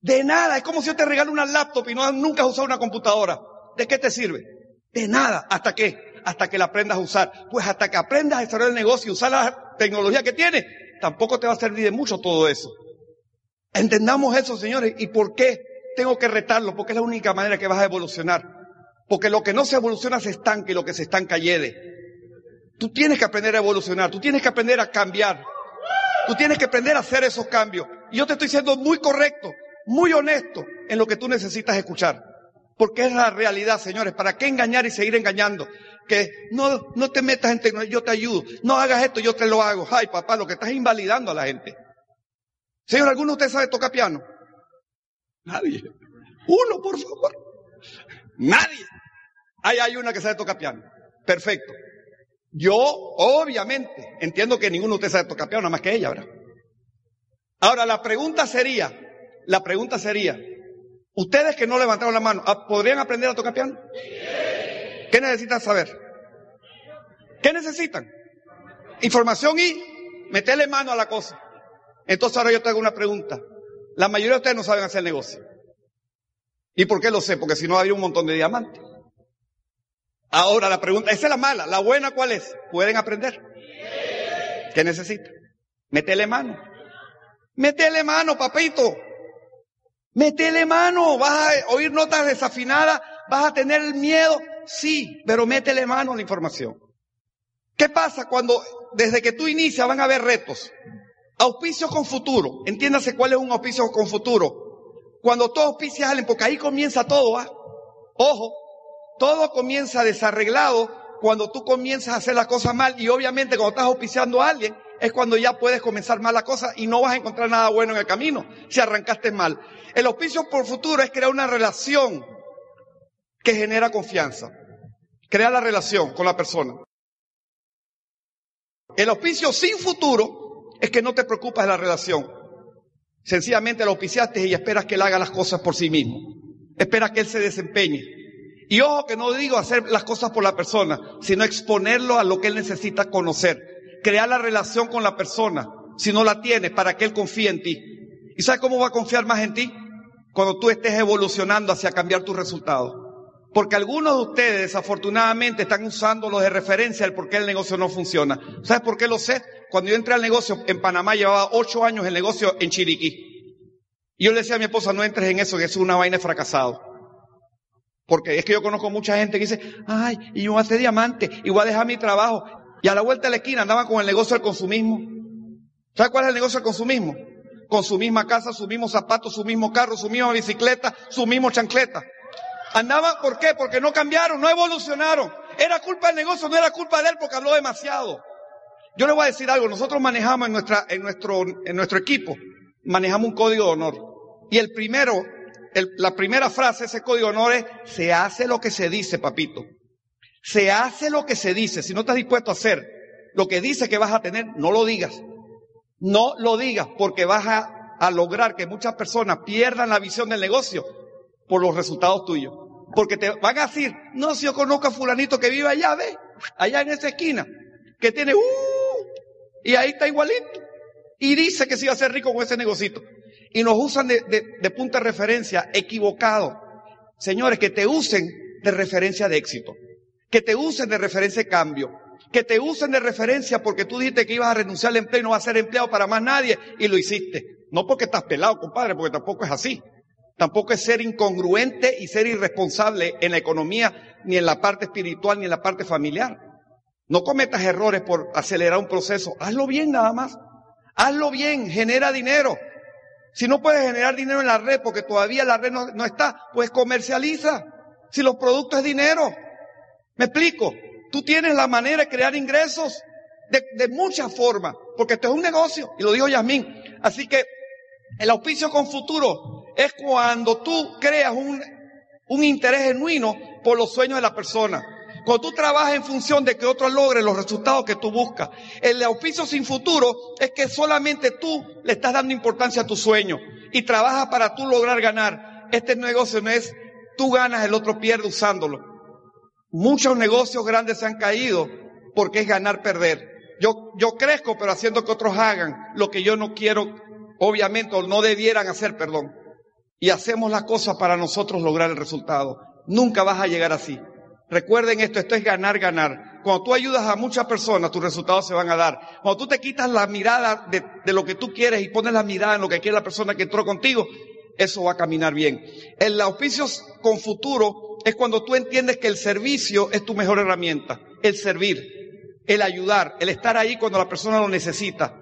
De nada. Es como si yo te regalo una laptop y no, nunca has usado una computadora. ¿De qué te sirve? De nada. ¿Hasta qué? Hasta que la aprendas a usar. Pues hasta que aprendas a desarrollar el negocio y usar la tecnología que tiene, tampoco te va a servir de mucho todo eso. Entendamos eso, señores. ¿Y por qué tengo que retarlo? Porque es la única manera que vas a evolucionar. Porque lo que no se evoluciona se estanca y lo que se estanca hiede. Tú tienes que aprender a evolucionar, tú tienes que aprender a cambiar. Tú tienes que aprender a hacer esos cambios. Y yo te estoy siendo muy correcto muy honesto en lo que tú necesitas escuchar. Porque es la realidad, señores. ¿Para qué engañar y seguir engañando? Que no, no te metas en tecnología, yo te ayudo. No hagas esto, yo te lo hago. Ay, papá, lo que estás invalidando a la gente. Señor, ¿alguno de ustedes sabe tocar piano? Nadie. Uno, por favor. Nadie. Ahí hay una que sabe tocar piano. Perfecto. Yo, obviamente, entiendo que ninguno de ustedes sabe tocar piano, nada más que ella, ¿verdad? Ahora, la pregunta sería, la pregunta sería, ustedes que no levantaron la mano, ¿ah, ¿podrían aprender a tocar piano? ¿Qué necesitan saber? ¿Qué necesitan? Información y meterle mano a la cosa. Entonces ahora yo te hago una pregunta. La mayoría de ustedes no saben hacer negocio. ¿Y por qué lo sé? Porque si no había un montón de diamantes. Ahora la pregunta, esa es la mala. La buena, ¿cuál es? ¿Pueden aprender? ¿Qué necesitan? Métele mano. Métele mano, papito. Métele mano. Vas a oír notas desafinadas. Vas a tener miedo. Sí, pero métele mano a la información. ¿Qué pasa cuando desde que tú inicias van a haber retos? Auspicio con futuro. Entiéndase cuál es un auspicio con futuro. Cuando tú auspicias a alguien, porque ahí comienza todo. Ojo, todo comienza desarreglado cuando tú comienzas a hacer las cosas mal y obviamente cuando estás auspiciando a alguien es cuando ya puedes comenzar mal la cosa y no vas a encontrar nada bueno en el camino si arrancaste mal. El auspicio por futuro es crear una relación que genera confianza. Crear la relación con la persona. El auspicio sin futuro es que no te preocupas de la relación. Sencillamente lo auspiciaste y esperas que él haga las cosas por sí mismo. Esperas que él se desempeñe. Y ojo que no digo hacer las cosas por la persona, sino exponerlo a lo que él necesita conocer. Crear la relación con la persona, si no la tienes, para que él confíe en ti. ¿Y sabes cómo va a confiar más en ti? Cuando tú estés evolucionando hacia cambiar tus resultados. Porque algunos de ustedes desafortunadamente están usándolos de referencia al por qué el negocio no funciona. ¿Sabes por qué lo sé? Cuando yo entré al negocio en Panamá llevaba ocho años el negocio en Chiriquí. Y yo le decía a mi esposa, no entres en eso, que es una vaina fracasado. Porque es que yo conozco mucha gente que dice, ay, y yo voy a hacer diamante, y voy a dejar mi trabajo. Y a la vuelta de la esquina andaban con el negocio del consumismo. ¿Sabes cuál es el negocio del consumismo? Con su misma casa, su mismo zapato, su mismo carro, su misma bicicleta, su mismo chancleta. Andaban, ¿por qué? Porque no cambiaron, no evolucionaron. Era culpa del negocio, no era culpa de él porque habló demasiado. Yo le voy a decir algo, nosotros manejamos en nuestra, en nuestro, en nuestro equipo, manejamos un código de honor. Y el primero la primera frase, ese código de honor es, se hace lo que se dice, papito. Se hace lo que se dice. Si no estás dispuesto a hacer lo que dice que vas a tener, no lo digas. No lo digas porque vas a, lograr que muchas personas pierdan la visión del negocio por los resultados tuyos. Porque te van a decir, no, si yo conozco a fulanito que vive allá, ve, allá en esa esquina, que tiene, uh, y ahí está igualito. Y dice que se iba a ser rico con ese negocito y nos usan de, de, punta de referencia equivocado. Señores, que te usen de referencia de éxito, que te usen de referencia de cambio, que te usen de referencia porque tú dijiste que ibas a renunciar al empleo y no vas a ser empleado para más nadie y lo hiciste. No porque estás pelado, compadre, porque tampoco es así. Tampoco es ser incongruente y ser irresponsable en la economía, ni en la parte espiritual, ni en la parte familiar. No cometas errores por acelerar un proceso. Hazlo bien nada más. Hazlo bien, genera dinero. Si no puedes generar dinero en la red porque todavía la red no, está, pues comercializa. Si los productos es dinero. ¿Me explico? Tú tienes la manera de crear ingresos de, de muchas formas, porque esto es un negocio, y lo dijo Yasmín. Así que el auspicio con futuro es cuando tú creas un, un interés genuino por los sueños de la persona. Cuando tú trabajas en función de que otro logre los resultados que tú buscas. El auspicio sin futuro es que solamente tú le estás dando importancia a tu sueño y trabajas para tú lograr ganar. Este negocio no es tú ganas, el otro pierde usándolo. Muchos negocios grandes se han caído porque es ganar, perder. Yo, yo crezco, pero haciendo que otros hagan lo que yo no quiero, obviamente, o no debieran hacer, perdón. Y hacemos las cosas para nosotros lograr el resultado. Nunca vas a llegar así. Recuerden esto, esto es ganar, ganar. Cuando tú ayudas a muchas personas, tus resultados se van a dar. Cuando tú te quitas la mirada de, de, lo que tú quieres y pones la mirada en lo que quiere la persona que entró contigo, eso va a caminar bien. El auspicio con futuro es cuando tú entiendes que el servicio es tu mejor herramienta. El servir, el ayudar, el estar ahí cuando la persona lo necesita.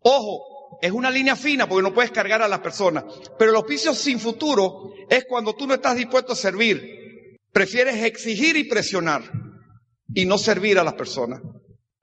Ojo, es una línea fina porque no puedes cargar a las personas. Pero el auspicio sin futuro es cuando tú no estás dispuesto a servir, Prefieres exigir y presionar y no servir a las personas.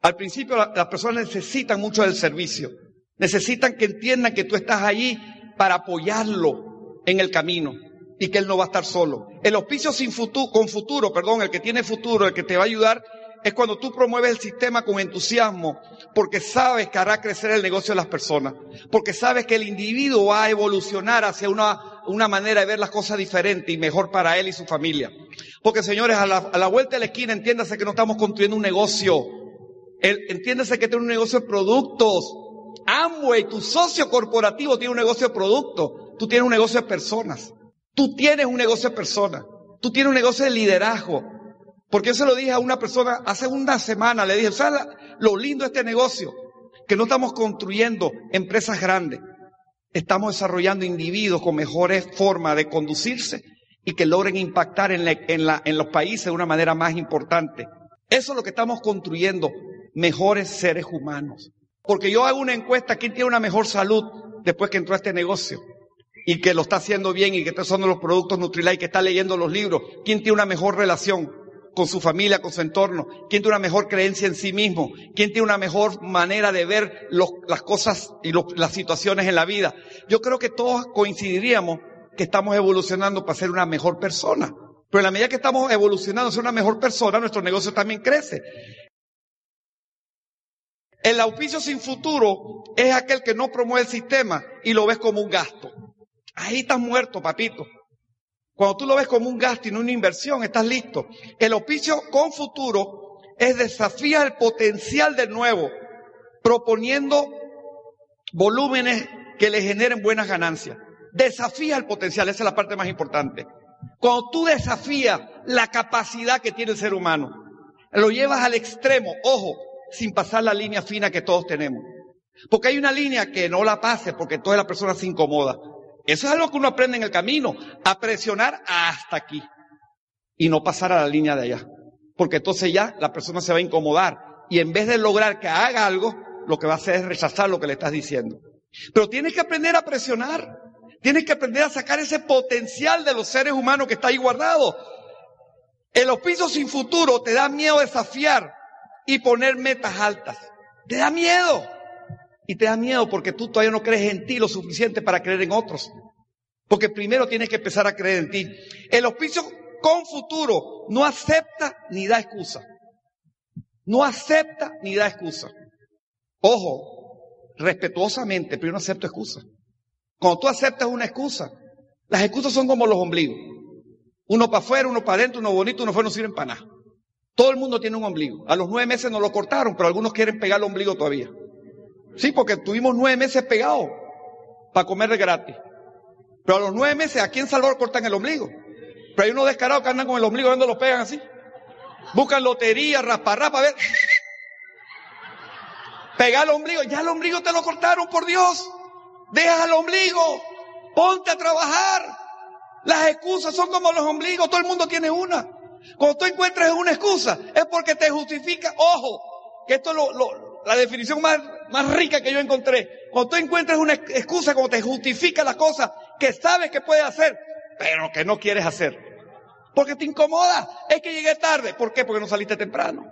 Al principio la- las personas necesitan mucho del servicio. Necesitan que entiendan que tú estás allí para apoyarlo en el camino y que él no va a estar solo. El auspicio sin futuro, con futuro, perdón, el que tiene futuro, el que te va a ayudar, es cuando tú promueves el sistema con entusiasmo, porque sabes que hará crecer el negocio de las personas, porque sabes que el individuo va a evolucionar hacia una, una manera de ver las cosas diferente y mejor para él y su familia. Porque señores, a la, a la vuelta de la esquina, entiéndase que no estamos construyendo un negocio. Entiéndase que tiene un negocio de productos. Amway, tu socio corporativo tiene un negocio de productos. Tú tienes un negocio de personas. Tú tienes un negocio de personas. Tú tienes un negocio de liderazgo. Porque yo se lo dije a una persona hace una semana, le dije, ¿sabes lo lindo de este negocio? Que no estamos construyendo empresas grandes. Estamos desarrollando individuos con mejores formas de conducirse y que logren impactar en, la- en la- en los países de una manera más importante. Eso es lo que estamos construyendo, mejores seres humanos. Porque yo hago una encuesta, ¿quién tiene una mejor salud después que entró a este negocio? Y que lo está haciendo bien y que está usando los productos Nutrilite, que está leyendo los libros. ¿Quién tiene una mejor relación con su familia, con su entorno? ¿Quién tiene una mejor creencia en sí mismo? ¿Quién tiene una mejor manera de ver las cosas y las situaciones en la vida? Yo creo que todos coincidiríamos que estamos evolucionando para ser una mejor persona. Pero en la medida que estamos evolucionando a ser una mejor persona, nuestro negocio también crece. El auspicio sin futuro es aquel que no promueve el sistema y lo ves como un gasto. Ahí estás muerto, papito. Cuando tú lo ves como un gasto y no una inversión, estás listo. El auspicio con futuro es desafiar el potencial del nuevo, proponiendo volúmenes que le generen buenas ganancias. Desafía el potencial, esa es la parte más importante. Cuando tú desafías la capacidad que tiene el ser humano, lo llevas al extremo, ojo, sin pasar la línea fina que todos tenemos. Porque hay una línea que no la pase porque toda la persona se incomoda. Eso es algo que uno aprende en el camino, a presionar hasta aquí y no pasar a la línea de allá. Porque entonces ya la persona se va a incomodar y en vez de lograr que haga algo, lo que va a hacer es rechazar lo que le estás diciendo. Pero tienes que aprender a presionar. Tienes que aprender a sacar ese potencial de los seres humanos que está ahí guardado. El auspicio sin futuro te da miedo desafiar y poner metas altas. Te da miedo. Y te da miedo porque tú todavía no crees en ti lo suficiente para creer en otros. Porque primero tienes que empezar a creer en ti. El auspicio con futuro no acepta ni da excusa. No acepta ni da excusa. Ojo, respetuosamente, pero yo no acepto excusa. Cuando tú aceptas una excusa, las excusas son como los ombligos. Uno para afuera, uno para adentro, uno bonito, uno fuera, no sirven para nada. Todo el mundo tiene un ombligo. A los nueve meses nos lo cortaron, pero algunos quieren pegar el ombligo todavía. Sí, porque tuvimos nueve meses pegados para comer de gratis. Pero a los nueve meses aquí en Salvador cortan el ombligo. Pero hay unos descarados que andan con el ombligo dando los pegan así. Buscan lotería, rasparrapa, a ver. Pegar el ombligo. Ya el ombligo te lo cortaron, por Dios. Deja el ombligo. Ponte a trabajar. Las excusas son como los ombligos. Todo el mundo tiene una. Cuando tú encuentras una excusa, es porque te justifica. Ojo, que esto es lo, lo- la definición más, más rica que yo encontré. Cuando tú encuentras una excusa, como te justifica las cosas que sabes que puedes hacer, pero que no quieres hacer. Porque te incomoda. Es que llegué tarde. ¿Por qué? Porque no saliste temprano.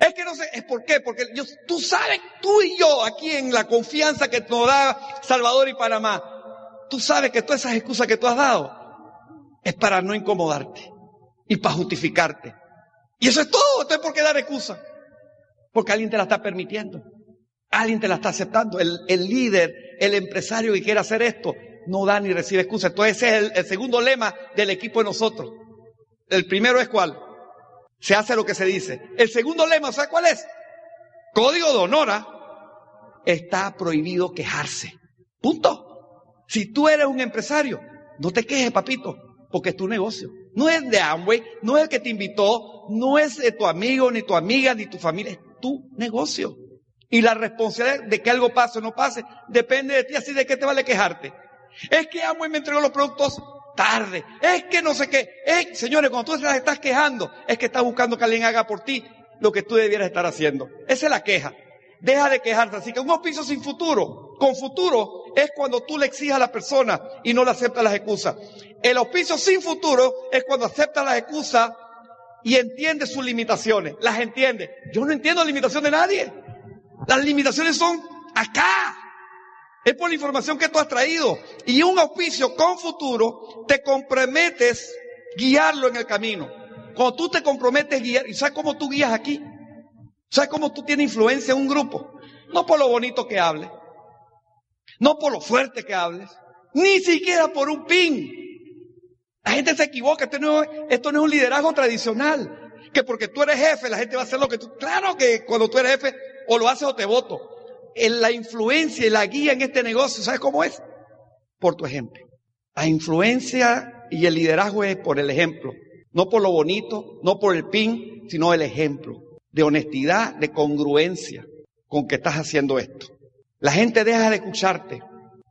Es que no sé, es por qué, porque tú sabes, tú y yo, aquí en la confianza que nos da Salvador y Panamá, tú sabes que todas esas excusas que tú has dado es para no incomodarte y para justificarte. Y eso es todo, entonces ¿por qué dar excusa? Porque alguien te la está permitiendo, alguien te la está aceptando. El, el líder, el empresario que quiere hacer esto, no da ni recibe excusa. Entonces ese es el, el segundo lema del equipo de nosotros. El primero es cuál? Se hace lo que se dice. El segundo lema, ¿sabe cuál es? Código de honor. ¿ah? Está prohibido quejarse. Punto. Si tú eres un empresario, no te quejes, papito, porque es tu negocio. No es de Amway, no es el que te invitó, no es de tu amigo, ni tu amiga, ni tu familia, es tu negocio. Y la responsabilidad de que algo pase o no pase depende de ti, así de qué te vale quejarte. Es que Amway me entregó los productos tarde. Es que no sé qué. Es, señores, cuando tú te estás quejando, es que estás buscando que alguien haga por ti lo que tú debieras estar haciendo. Esa es la queja. Deja de quejarte. Así que un hospicio sin futuro, con futuro, es cuando tú le exiges a la persona y no le aceptas las excusas. El auspicio sin futuro es cuando acepta las excusas y entiende sus limitaciones. Las entiende. Yo no entiendo la limitación de nadie. Las limitaciones son acá. Es por la información que tú has traído. Y un auspicio con futuro te comprometes guiarlo en el camino. Cuando tú te comprometes guiar, ¿y sabes cómo tú guías aquí? ¿Sabes cómo tú tienes influencia en un grupo? No por lo bonito que hables, no por lo fuerte que hables, ni siquiera por un pin. La gente se equivoca, esto no, esto no es un liderazgo tradicional. Que porque tú eres jefe, la gente va a hacer lo que tú. Claro que cuando tú eres jefe, o lo haces o te voto. En la influencia y la guía en este negocio, ¿sabes cómo es? Por tu ejemplo. La influencia y el liderazgo es por el ejemplo. No por lo bonito, no por el pin, sino el ejemplo de honestidad, de congruencia con que estás haciendo esto. La gente deja de escucharte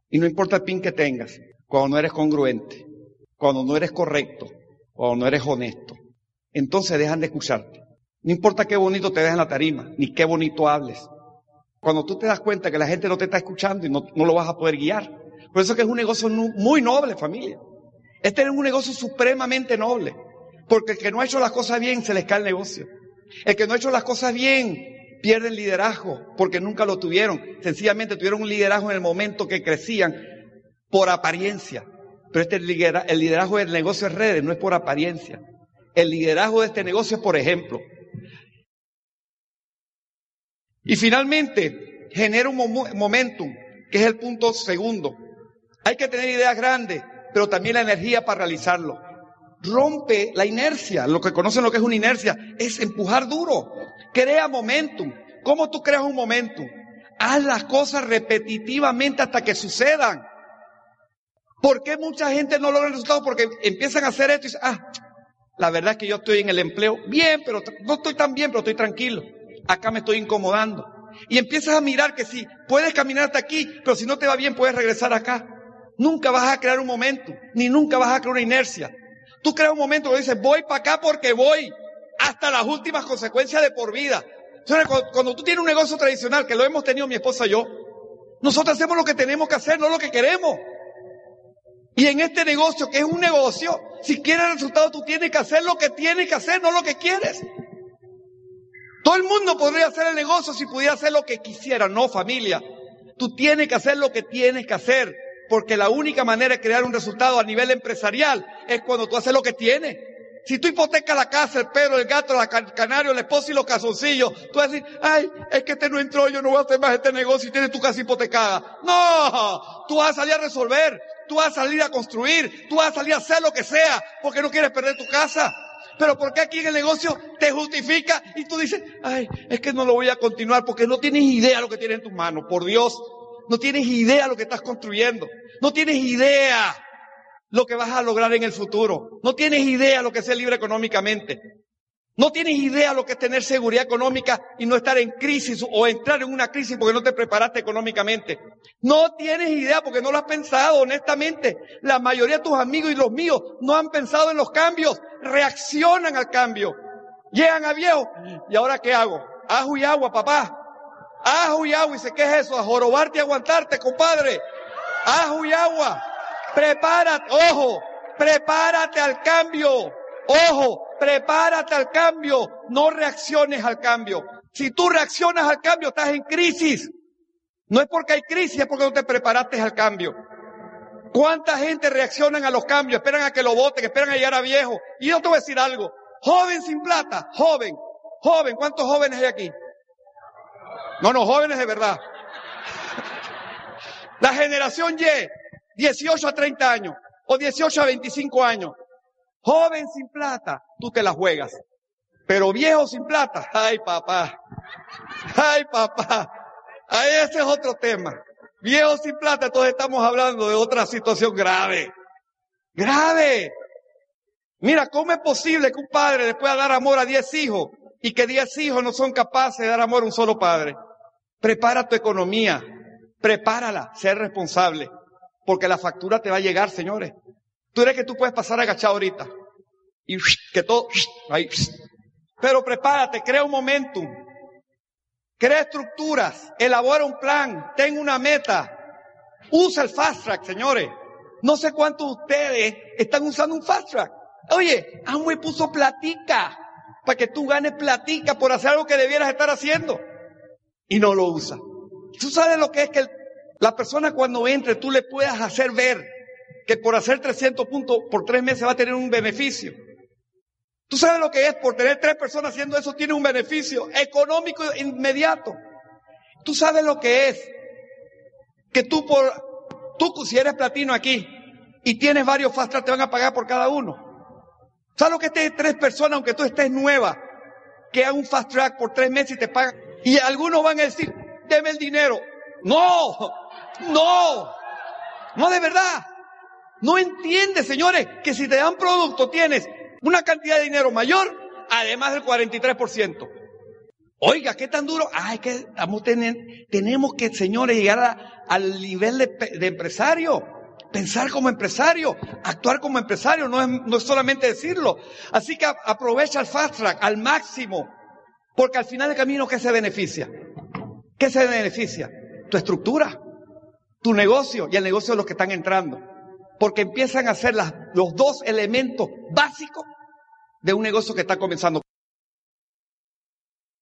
y no importa el pin que tengas, cuando no eres congruente, cuando no eres correcto, cuando no eres honesto. Entonces dejan de escucharte. No importa qué bonito te dejas en la tarima, ni qué bonito hables. Cuando tú te das cuenta que la gente no te está escuchando y no, no lo vas a poder guiar. Por eso que es un negocio muy noble, familia. Este es un negocio supremamente noble. Porque el que no ha hecho las cosas bien se les cae el negocio. El que no ha hecho las cosas bien pierde el liderazgo porque nunca lo tuvieron. Sencillamente tuvieron un liderazgo en el momento que crecían por apariencia. Pero este el liderazgo del negocio de redes no es por apariencia. El liderazgo de este negocio es por ejemplo. Y finalmente, genera un momentum, que es el punto segundo. Hay que tener ideas grandes, pero también la energía para realizarlo rompe la inercia. Lo que conocen lo que es una inercia es empujar duro. Crea momentum. ¿Cómo tú creas un momentum? Haz las cosas repetitivamente hasta que sucedan. ¿Por qué mucha gente no logra resultados? Porque empiezan a hacer esto y dicen, ah, la verdad es que yo estoy en el empleo bien, pero no estoy tan bien, pero estoy tranquilo. Acá me estoy incomodando. Y empiezas a mirar que si puedes caminar hasta aquí, pero si no te va bien, puedes regresar acá. Nunca vas a crear un momento, ni nunca vas a crear una inercia. Tú creas un momento que dices, voy para acá porque voy hasta las últimas consecuencias de por vida. Entonces, cuando, tú tienes un negocio tradicional, que lo hemos tenido mi esposa y yo, nosotros hacemos lo que tenemos que hacer, no lo que queremos. Y en este negocio, que es un negocio, si quieres resultado, tú tienes que hacer lo que tienes que hacer, no lo que quieres. Todo el mundo podría hacer el negocio si pudiera hacer lo que quisiera, no familia. Tú tienes que hacer lo que tienes que hacer porque la única manera de crear un resultado a nivel empresarial es cuando tú haces lo que tienes. Si tú hipotecas la casa, el perro, el gato, el canario, el esposo y los calzoncillos, tú vas a decir, ay, es que este no entró, yo no voy a hacer más este negocio y tienes tu casa hipotecada. No, tú vas a salir a resolver, tú vas a salir a construir, tú vas a salir a hacer lo que sea, porque no quieres perder tu casa. Pero ¿por qué aquí en el negocio te justifica y tú dices, ay, es que no lo voy a continuar porque no tienes idea de lo que tienes en tus manos, por Dios. No tienes idea lo que estás construyendo. No tienes idea lo que vas a lograr en el futuro. No tienes idea lo que es ser libre económicamente. No tienes idea lo que es tener seguridad económica y no estar en crisis o entrar en una crisis porque no te preparaste económicamente. No tienes idea porque no lo has pensado honestamente. La mayoría de tus amigos y los míos no han pensado en los cambios. Reaccionan al cambio. Llegan a viejo. ¿Y ahora qué hago? Ajo y agua, papá. Ajo y agua. Y dice, ¿qué es eso? A jorobarte y aguantarte, compadre. Ajo y agua. Prepárate, ojo, prepárate al cambio. Ojo, prepárate al cambio. No reacciones al cambio. Si tú reaccionas al cambio, estás en crisis. No es porque hay crisis, es porque no te preparaste al cambio. ¿Cuánta gente reaccionan a los cambios? Esperan a que lo voten, esperan a llegar a viejo. Y yo te voy a decir algo. Joven sin plata, joven, joven. ¿Cuántos jóvenes hay aquí? No, no, jóvenes de verdad. La generación Y, 18 a 30 años o 18 a 25 años. Joven sin plata, tú te la juegas. Pero viejo sin plata, ay papá, ay papá, ahí ese es otro tema. Viejo sin plata, entonces estamos hablando de otra situación grave. Grave. Mira, ¿cómo es posible que un padre le pueda dar amor a 10 hijos y que 10 hijos no son capaces de dar amor a un solo padre? Prepara tu economía, prepárala, ser responsable, porque la factura te va a llegar, señores. Tú eres que tú puedes pasar agachado ahorita y que todo ahí. Pero prepárate, crea un momentum, crea estructuras, elabora un plan, ten una meta, Usa el fast track, señores. No sé cuántos de ustedes están usando un fast track. Oye, Amway puso platica para que tú ganes platica por hacer algo que debieras estar haciendo. Y no lo usa. Tú sabes lo que es que la persona cuando entre tú le puedas hacer ver que por hacer 300 puntos por tres meses va a tener un beneficio. Tú sabes lo que es por tener tres personas haciendo eso tiene un beneficio económico inmediato. Tú sabes lo que es que tú por, tú si eres platino aquí y tienes varios fast track te van a pagar por cada uno. ¿Sabes lo que es tres personas aunque tú estés nueva que hagan un fast track por tres meses y te pagan? Y algunos van a decir, deme el dinero. No, no, no de verdad. No entiendes, señores, que si te dan producto tienes una cantidad de dinero mayor, además del 43%. Oiga, ¿qué tan duro? Ay, que tenemos que, señores, llegar al nivel de, empresario, pensar como empresario, actuar como empresario, no es, no es solamente decirlo. Así que aprovecha el fast track al máximo, porque al final del camino, ¿qué se beneficia? ¿Qué se beneficia? Tu estructura, tu negocio y el negocio de los que están entrando porque empiezan a ser los dos elementos básicos de un negocio que está comenzando.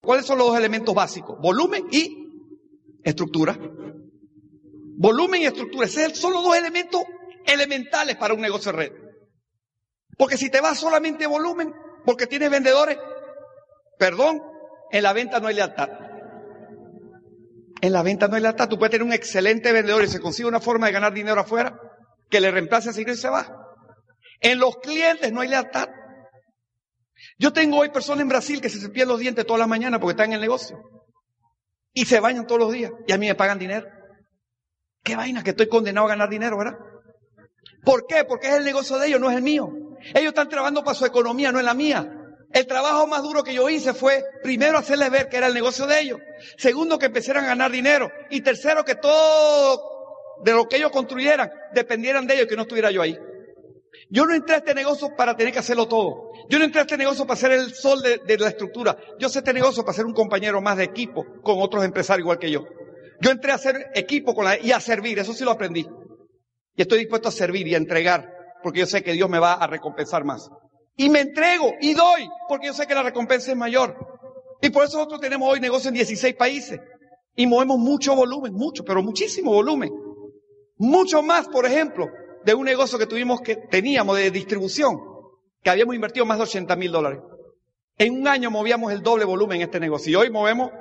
¿Cuáles son los dos elementos básicos? Volumen y estructura. Volumen y estructura. Esos son los dos elementos elementales para un negocio de red. Porque si te vas solamente volumen, porque tienes vendedores, perdón, en la venta no hay lealtad. En la venta no hay lealtad. Tú puedes tener un excelente vendedor y se consigue una forma de ganar dinero afuera que le reemplace a ese y se va. En los clientes no hay lealtad. Yo tengo hoy personas en Brasil que se cepillan los dientes todas las mañanas porque están en el negocio. Y se bañan todos los días. Y a mí me pagan dinero. Qué vaina que estoy condenado a ganar dinero, ¿verdad? ¿Por qué? Porque es el negocio de ellos, no es el mío. Ellos están trabajando para su economía, no es la mía. El trabajo más duro que yo hice fue, primero, hacerles ver que era el negocio de ellos. Segundo, que empezaran a ganar dinero. Y tercero, que todo de lo que ellos construyeran, dependieran de ellos que no estuviera yo ahí. Yo no entré a este negocio para tener que hacerlo todo. Yo no entré a este negocio para ser el sol de, la estructura. Yo sé este negocio para ser un compañero más de equipo con otros empresarios igual que yo. Yo entré a hacer equipo con la, y a servir, eso sí lo aprendí. Y estoy dispuesto a servir y a entregar, porque yo sé que Dios me va a recompensar más. Y me entrego y doy, porque yo sé que la recompensa es mayor. Y por eso nosotros tenemos hoy negocio en 16 países. Y movemos mucho volumen, mucho, pero muchísimo volumen. Mucho más, por ejemplo, de un negocio que tuvimos que teníamos de distribución, que habíamos invertido más de 80 mil dólares. En un año movíamos el doble volumen en este negocio y hoy movemos,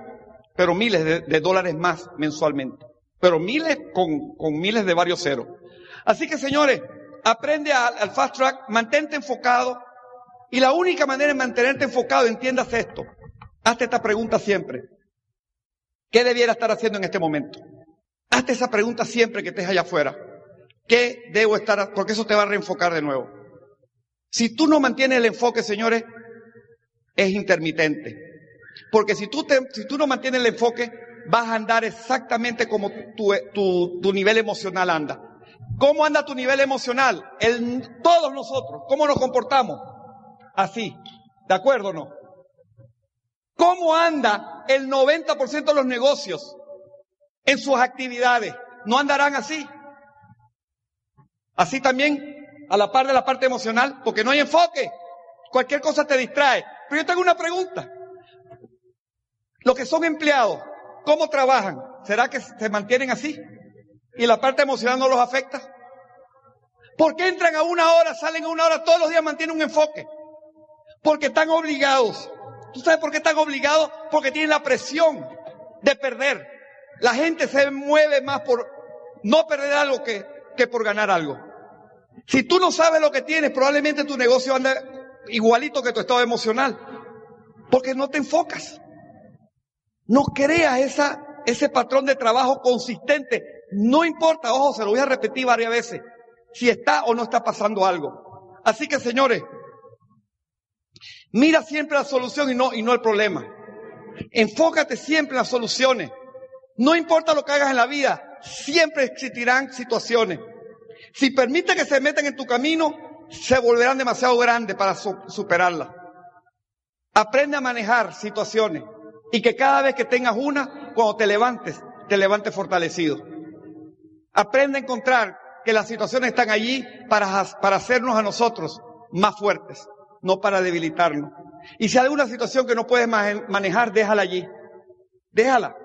pero miles de, dólares más mensualmente. Pero miles con, con, miles de varios ceros. Así que señores, aprende al fast track, mantente enfocado y la única manera de mantenerte enfocado, entiendas esto, hazte esta pregunta siempre. ¿Qué debiera estar haciendo en este momento? Hazte esa pregunta siempre que estés allá afuera. ¿Qué debo estar? Porque eso te va a reenfocar de nuevo. Si tú no mantienes el enfoque, señores, es intermitente. Porque si tú, te, si tú no mantienes el enfoque, vas a andar exactamente como tu, tu, tu nivel emocional anda. ¿Cómo anda tu nivel emocional? El, todos nosotros, ¿cómo nos comportamos? Así. ¿De acuerdo o no? ¿Cómo anda el 90% de los negocios? En sus actividades. No andarán así. Así también a la par de la parte emocional, porque no hay enfoque. Cualquier cosa te distrae. Pero yo tengo una pregunta. Los que son empleados, ¿cómo trabajan? ¿Será que se mantienen así? ¿Y la parte emocional no los afecta? ¿Por qué entran a una hora, salen a una hora, todos los días mantienen un enfoque? Porque están obligados. ¿Tú sabes por qué están obligados? Porque tienen la presión de perder. La gente se mueve más por no perder algo que, que por ganar algo. Si tú no sabes lo que tienes, probablemente tu negocio anda igualito que tu estado emocional. Porque no te enfocas. No creas esa, ese patrón de trabajo consistente. No importa, ojo, se lo voy a repetir varias veces, si está o no está pasando algo. Así que señores, mira siempre la solución y no, y no el problema. Enfócate siempre en las soluciones. No importa lo que hagas en la vida, siempre existirán situaciones. Si permite que se metan en tu camino, se volverán demasiado grandes para superarlas. Aprende a manejar situaciones y que cada vez que tengas una, cuando te levantes, te levantes fortalecido. Aprende a encontrar que las situaciones están allí para, para hacernos a nosotros más fuertes, no para debilitarnos. Y si hay alguna situación que no puedes manejar, déjala allí. Déjala.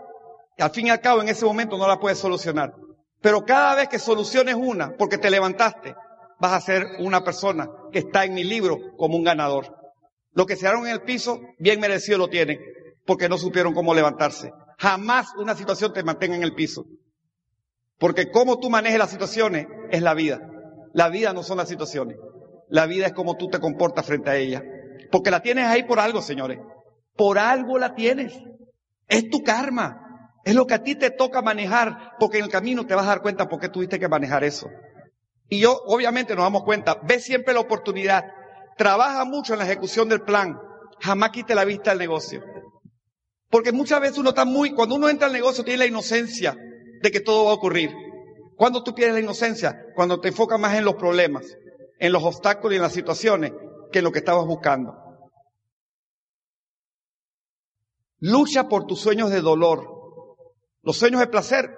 Al fin y al cabo, en ese momento no la puedes solucionar. Pero cada vez que soluciones una, porque te levantaste, vas a ser una persona que está en mi libro como un ganador. Lo que se dieron en el piso, bien merecido lo tienen, porque no supieron cómo levantarse. Jamás una situación te mantenga en el piso. Porque cómo tú manejes las situaciones es la vida. La vida no son las situaciones. La vida es como tú te comportas frente a ella. Porque la tienes ahí por algo, señores. Por algo la tienes. Es tu karma. Es lo que a ti te toca manejar, porque en el camino te vas a dar cuenta por qué tuviste que manejar eso. Y yo, obviamente, nos damos cuenta. Ve siempre la oportunidad. Trabaja mucho en la ejecución del plan. Jamás quite la vista del negocio. Porque muchas veces uno está muy, cuando uno entra al negocio tiene la inocencia de que todo va a ocurrir. Cuando tú pierdes la inocencia? Cuando te enfocas más en los problemas, en los obstáculos y en las situaciones que en lo que estabas buscando. Lucha por tus sueños de dolor. Los sueños de placer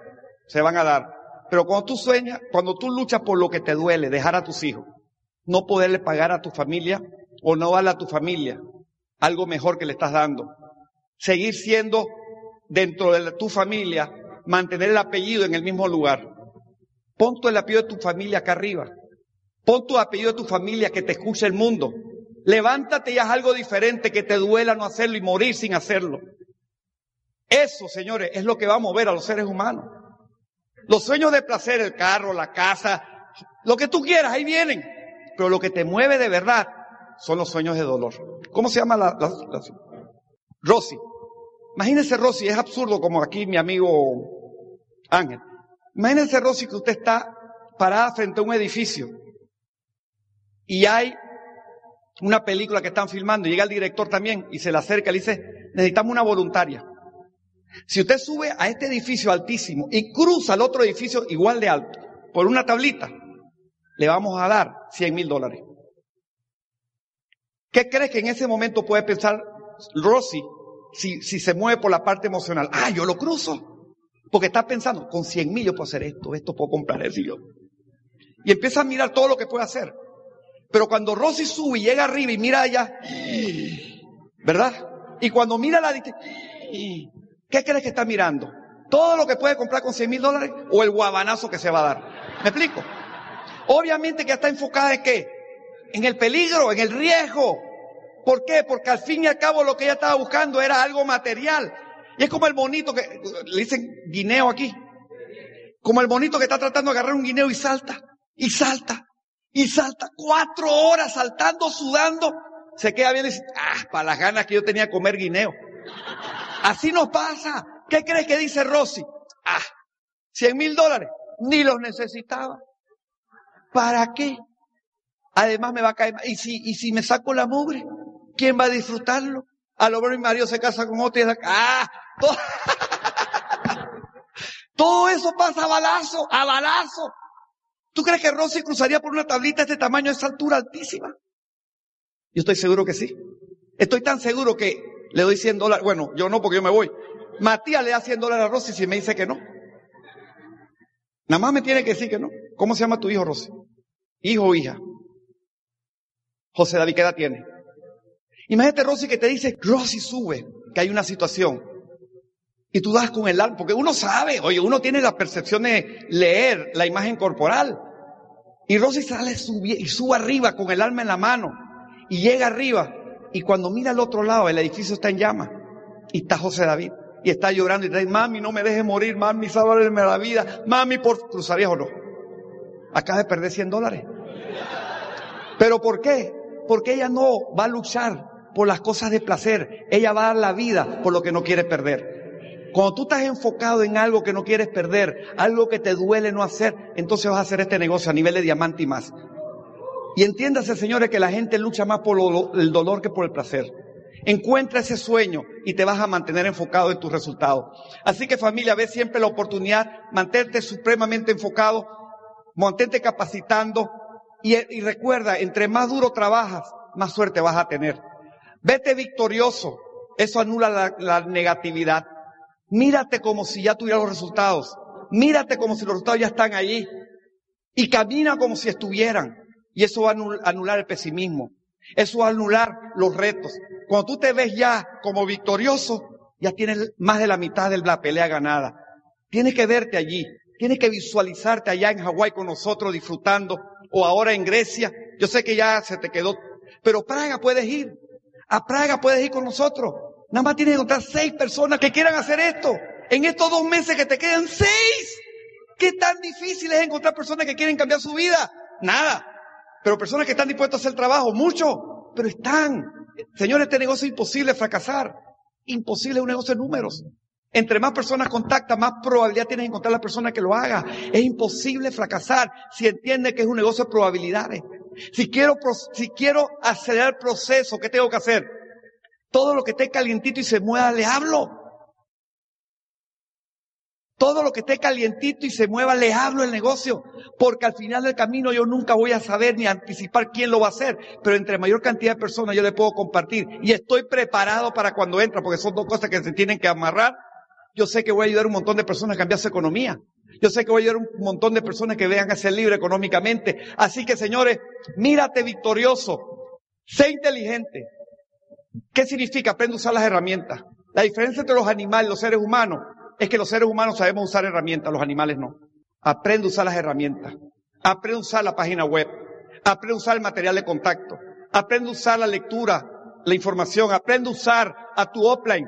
se van a dar. Pero cuando tú sueñas, cuando tú luchas por lo que te duele, dejar a tus hijos, no poderle pagar a tu familia o no darle a tu familia algo mejor que le estás dando, seguir siendo dentro de tu familia, mantener el apellido en el mismo lugar. Pon tu el apellido de tu familia acá arriba. Pon tu apellido de tu familia que te escuche el mundo. Levántate y haz algo diferente que te duela no hacerlo y morir sin hacerlo. Eso, señores, es lo que va a mover a los seres humanos. Los sueños de placer, el carro, la casa, lo que tú quieras, ahí vienen. Pero lo que te mueve de verdad son los sueños de dolor. ¿Cómo se llama la, la, Rosy? Imagínese Rosy, es absurdo como aquí mi amigo Ángel. Imagínense Rosy que usted está parada frente a un edificio y hay una película que están filmando, llega el director también y se le acerca y le dice, necesitamos una voluntaria. Si usted sube a este edificio altísimo y cruza al otro edificio igual de alto por una tablita, le vamos a dar 100 mil dólares. ¿Qué crees que en ese momento puede pensar Rosy si, se mueve por la parte emocional? Ah, yo lo cruzo. Porque está pensando, con 100 mil yo puedo hacer esto, esto puedo comprar y yo. Y empieza a mirar todo lo que puede hacer. Pero cuando Rosy sube y llega arriba y mira allá, ¿verdad? Y cuando mira la ¿qué crees que está mirando? ¿Todo lo que puede comprar con 100 mil dólares o el guabanazo que se va a dar? ¿Me explico? Obviamente que está enfocada en qué? En el peligro, en el riesgo. ¿Por qué? Porque al fin y al cabo lo que ella estaba buscando era algo material. Y es como el bonito que, le dicen guineo aquí. Como el bonito que está tratando de agarrar un guineo y salta, y salta, y salta. Cuatro horas saltando, sudando. Se queda bien y dice, ah, para las ganas que yo tenía de comer guineo. Así nos pasa. ¿Qué crees que dice Rosy? Ah, cien mil dólares. Ni los necesitaba. ¿Para qué? Además me va a caer. ¿Y si, y si me saco la mugre? ¿Quién va a disfrutarlo? A lo mejor mi marido se casa con otro y dice, ah, todo, eso pasa a balazo, a balazo. ¿Tú crees que Rosy cruzaría por una tablita de este tamaño, de esa altura altísima? Yo estoy seguro que sí. Estoy tan seguro que le doy 100 dólares. Bueno, yo no porque yo me voy. Matías le da 100 dólares a Rosy si me dice que no. Nada más me tiene que decir que no. ¿Cómo se llama tu hijo, Rosy? Hijo o hija. José David, ¿qué edad tiene? Imagínate, Rosy, que te dice, Rosy, sube, que hay una situación. Y tú das con el alma, porque uno sabe, oye, uno tiene la percepción de leer la imagen corporal. Y Rosy sale y sube arriba con el alma en la mano. Y llega arriba. Y cuando mira al otro lado, el edificio está en llamas. Y está José David. Y está llorando y dice, mami, no me dejes morir, mami, sálvame la vida. Mami, por cruzarías o no. Acaba de perder 100 dólares. ¿Pero por qué? Porque ella no va a luchar por las cosas de placer. Ella va a dar la vida por lo que no quiere perder. Cuando tú estás enfocado en algo que no quieres perder, algo que te duele no hacer, entonces vas a hacer este negocio a nivel de diamante y más. Y entiéndase, señores, que la gente lucha más por el dolor que por el placer. Encuentra ese sueño y te vas a mantener enfocado en tus resultados. Así que familia, ve siempre la oportunidad, mantente supremamente enfocado, mantente capacitando y, recuerda, entre más duro trabajas, más suerte vas a tener. Vete victorioso. Eso anula la, negatividad. Mírate como si ya tuvieras los resultados. Mírate como si los resultados ya están allí. Y camina como si estuvieran. Y eso va a anular el pesimismo. Eso va a anular los retos. Cuando tú te ves ya como victorioso, ya tienes más de la mitad de la pelea ganada. Tienes que verte allí. Tienes que visualizarte allá en Hawái con nosotros disfrutando. O ahora en Grecia. Yo sé que ya se te quedó. Pero Praga puedes ir. A Praga puedes ir con nosotros. Nada más tienes que encontrar seis personas que quieran hacer esto. En estos dos meses que te quedan seis. ¿Qué tan difícil es encontrar personas que quieren cambiar su vida? Nada. Pero personas que están dispuestas a hacer trabajo, mucho. Pero están. Señores, este negocio es imposible fracasar. Imposible un negocio de números. Entre más personas contactan, más probabilidad tienes de encontrar la persona que lo haga. Es imposible fracasar si entiende que es un negocio de probabilidades. Si quiero, si quiero acelerar el proceso, ¿qué tengo que hacer? Todo lo que esté calientito y se mueva, le hablo. Todo lo que esté calientito y se mueva, le hablo el negocio. Porque al final del camino yo nunca voy a saber ni anticipar quién lo va a hacer. Pero entre mayor cantidad de personas yo le puedo compartir. Y estoy preparado para cuando entra, porque son dos cosas que se tienen que amarrar. Yo sé que voy a ayudar a un montón de personas a cambiar su economía. Yo sé que voy a ayudar a un montón de personas que vean a ser libres económicamente. Así que señores, mírate victorioso. Sé inteligente. ¿Qué significa? Aprende a usar las herramientas. La diferencia entre los animales y los seres humanos es que los seres humanos sabemos usar herramientas, los animales no. Aprende a usar las herramientas. Aprende a usar la página web. Aprende a usar el material de contacto. Aprende a usar la lectura, la información. Aprende a usar a tu offline.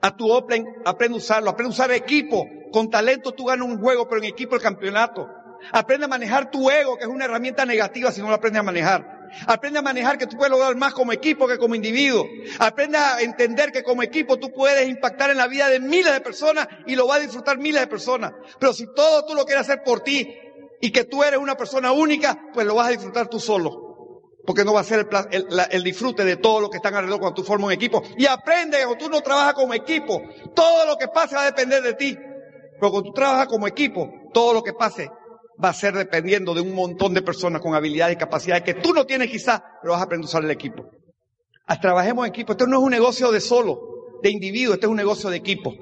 A tu offline, aprende a usarlo. Aprende a usar equipo. Con talento tú ganas un juego, pero en equipo el campeonato. Aprende a manejar tu ego, que es una herramienta negativa si no lo aprendes a manejar. Aprende a manejar que tú puedes lograr más como equipo que como individuo. Aprende a entender que como equipo tú puedes impactar en la vida de miles de personas y lo va a disfrutar miles de personas. Pero si todo tú lo quieres hacer por ti y que tú eres una persona única, pues lo vas a disfrutar tú solo. Porque no va a ser el, el disfrute de todo lo que están alrededor cuando tú formas un equipo. Y aprende que cuando tú no trabajas como equipo, todo lo que pase va a depender de ti. Pero cuando tú trabajas como equipo, todo lo que pase va a ser dependiendo de un montón de personas con habilidades y capacidades que tú no tienes quizás, pero vas a aprender a usar el equipo. trabajemos en equipo. Esto no es un negocio de solo, de individuo, este es un negocio de equipo.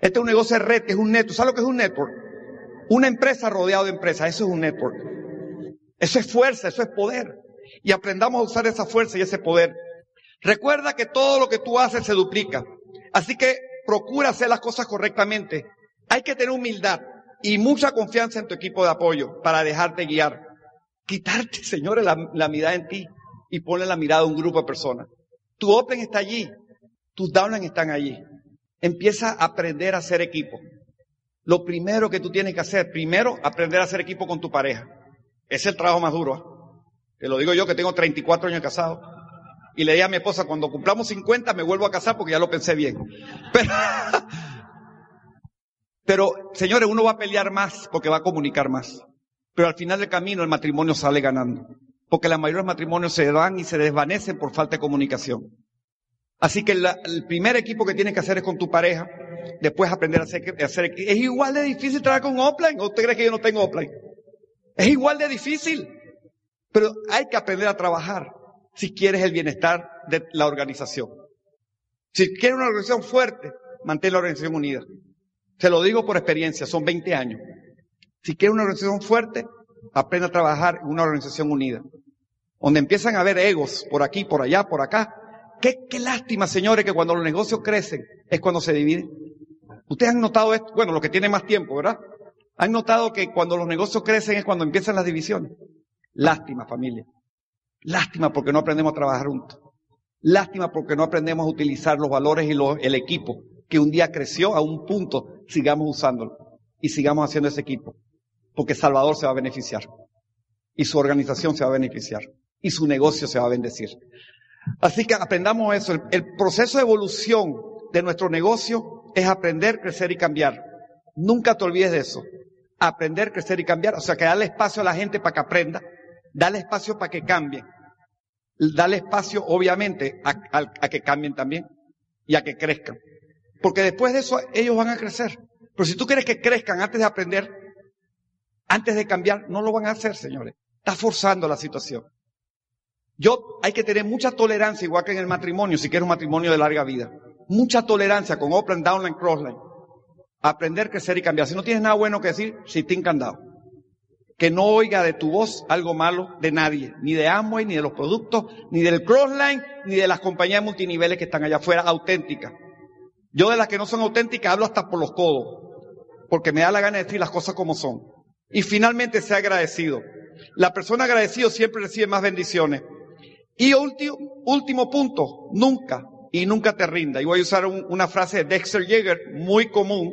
Este es un negocio de red, es un network. ¿Sabes lo que es un network? Una empresa rodeada de empresas, eso es un network. Eso es fuerza, eso es poder. Y aprendamos a usar esa fuerza y ese poder. Recuerda que todo lo que tú haces se duplica. Así que procura hacer las cosas correctamente. Hay que tener humildad y mucha confianza en tu equipo de apoyo para dejarte guiar. Quitarte, señores, la, mirada en ti y ponle la mirada a un grupo de personas. Tu Open está allí, tus Downline están allí. Empieza a aprender a hacer equipo. Lo primero que tú tienes que hacer, primero, aprender a hacer equipo con tu pareja. Es el trabajo más duro. ¿eh? Te lo digo yo que tengo 34 años casado. Y le dije a mi esposa, cuando cumplamos 50 me vuelvo a casar porque ya lo pensé bien. Pero, pero, señores, uno va a pelear más porque va a comunicar más. Pero al final del camino el matrimonio sale ganando. Porque la mayoría de los matrimonios se van y se desvanecen por falta de comunicación. Así que el primer equipo que tienes que hacer es con tu pareja. Después aprender a hacer, hacer Es igual de difícil trabajar con offline. ¿O usted cree que yo no tengo offline? Es igual de difícil. Pero hay que aprender a trabajar si quieres el bienestar de la organización. Si quieres una organización fuerte, mantén la organización unida. Se lo digo por experiencia, son 20 años. Si quieres una organización fuerte, aprende a trabajar en una organización unida. Donde empiezan a haber egos por aquí, por allá, por acá. Qué, qué lástima, señores, que cuando los negocios crecen es cuando se dividen. Ustedes han notado esto, bueno, los que tienen más tiempo, ¿verdad? Han notado que cuando los negocios crecen es cuando empiezan las divisiones. Lástima, familia. Lástima porque no aprendemos a trabajar juntos. Lástima porque no aprendemos a utilizar los valores y el equipo que un día creció a un punto, sigamos usándolo y sigamos haciendo ese equipo. Porque Salvador se va a beneficiar. Y su organización se va a beneficiar. Y su negocio se va a bendecir. Así que aprendamos eso. El, proceso de evolución de nuestro negocio es aprender, crecer y cambiar. Nunca te olvides de eso. Aprender, crecer y cambiar. O sea, que darle espacio a la gente para que aprenda. Darle espacio para que cambie. Darle espacio, obviamente, a que cambien también y a que crezcan. Porque después de eso ellos van a crecer. Pero si tú quieres que crezcan antes de aprender, antes de cambiar, no lo van a hacer, señores. Está forzando la situación. Yo, hay que tener mucha tolerancia, igual que en el matrimonio, si quieres un matrimonio de larga vida. Mucha tolerancia con upline, downline, crossline. Aprender, crecer y cambiar. Si no tienes nada bueno que decir, si te encandado. Que no oiga de tu voz algo malo de nadie, ni de Amway, ni de los productos, ni del Crossline, ni de las compañías multiniveles que están allá afuera, auténticas. Yo de las que no son auténticas hablo hasta por los codos, porque me da la gana de decir las cosas como son. Y finalmente, sea agradecido. La persona agradecida siempre recibe más bendiciones. Y último, último punto, nunca y nunca te rinda. Y voy a usar una frase de Dexter Yeager muy común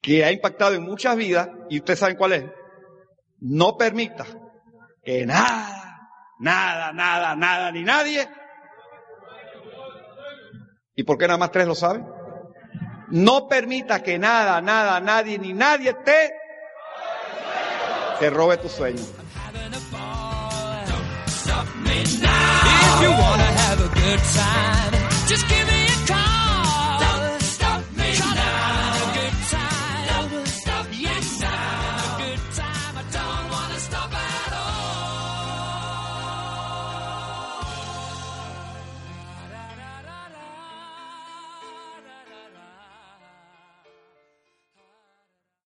que ha impactado en muchas vidas y ustedes saben cuál es. No permita que nada, nada, nada, nada, ni nadie. ¿Y por qué nada más tres lo saben? No permita que nada, nada, nadie, ni nadie te, te robe tu sueño.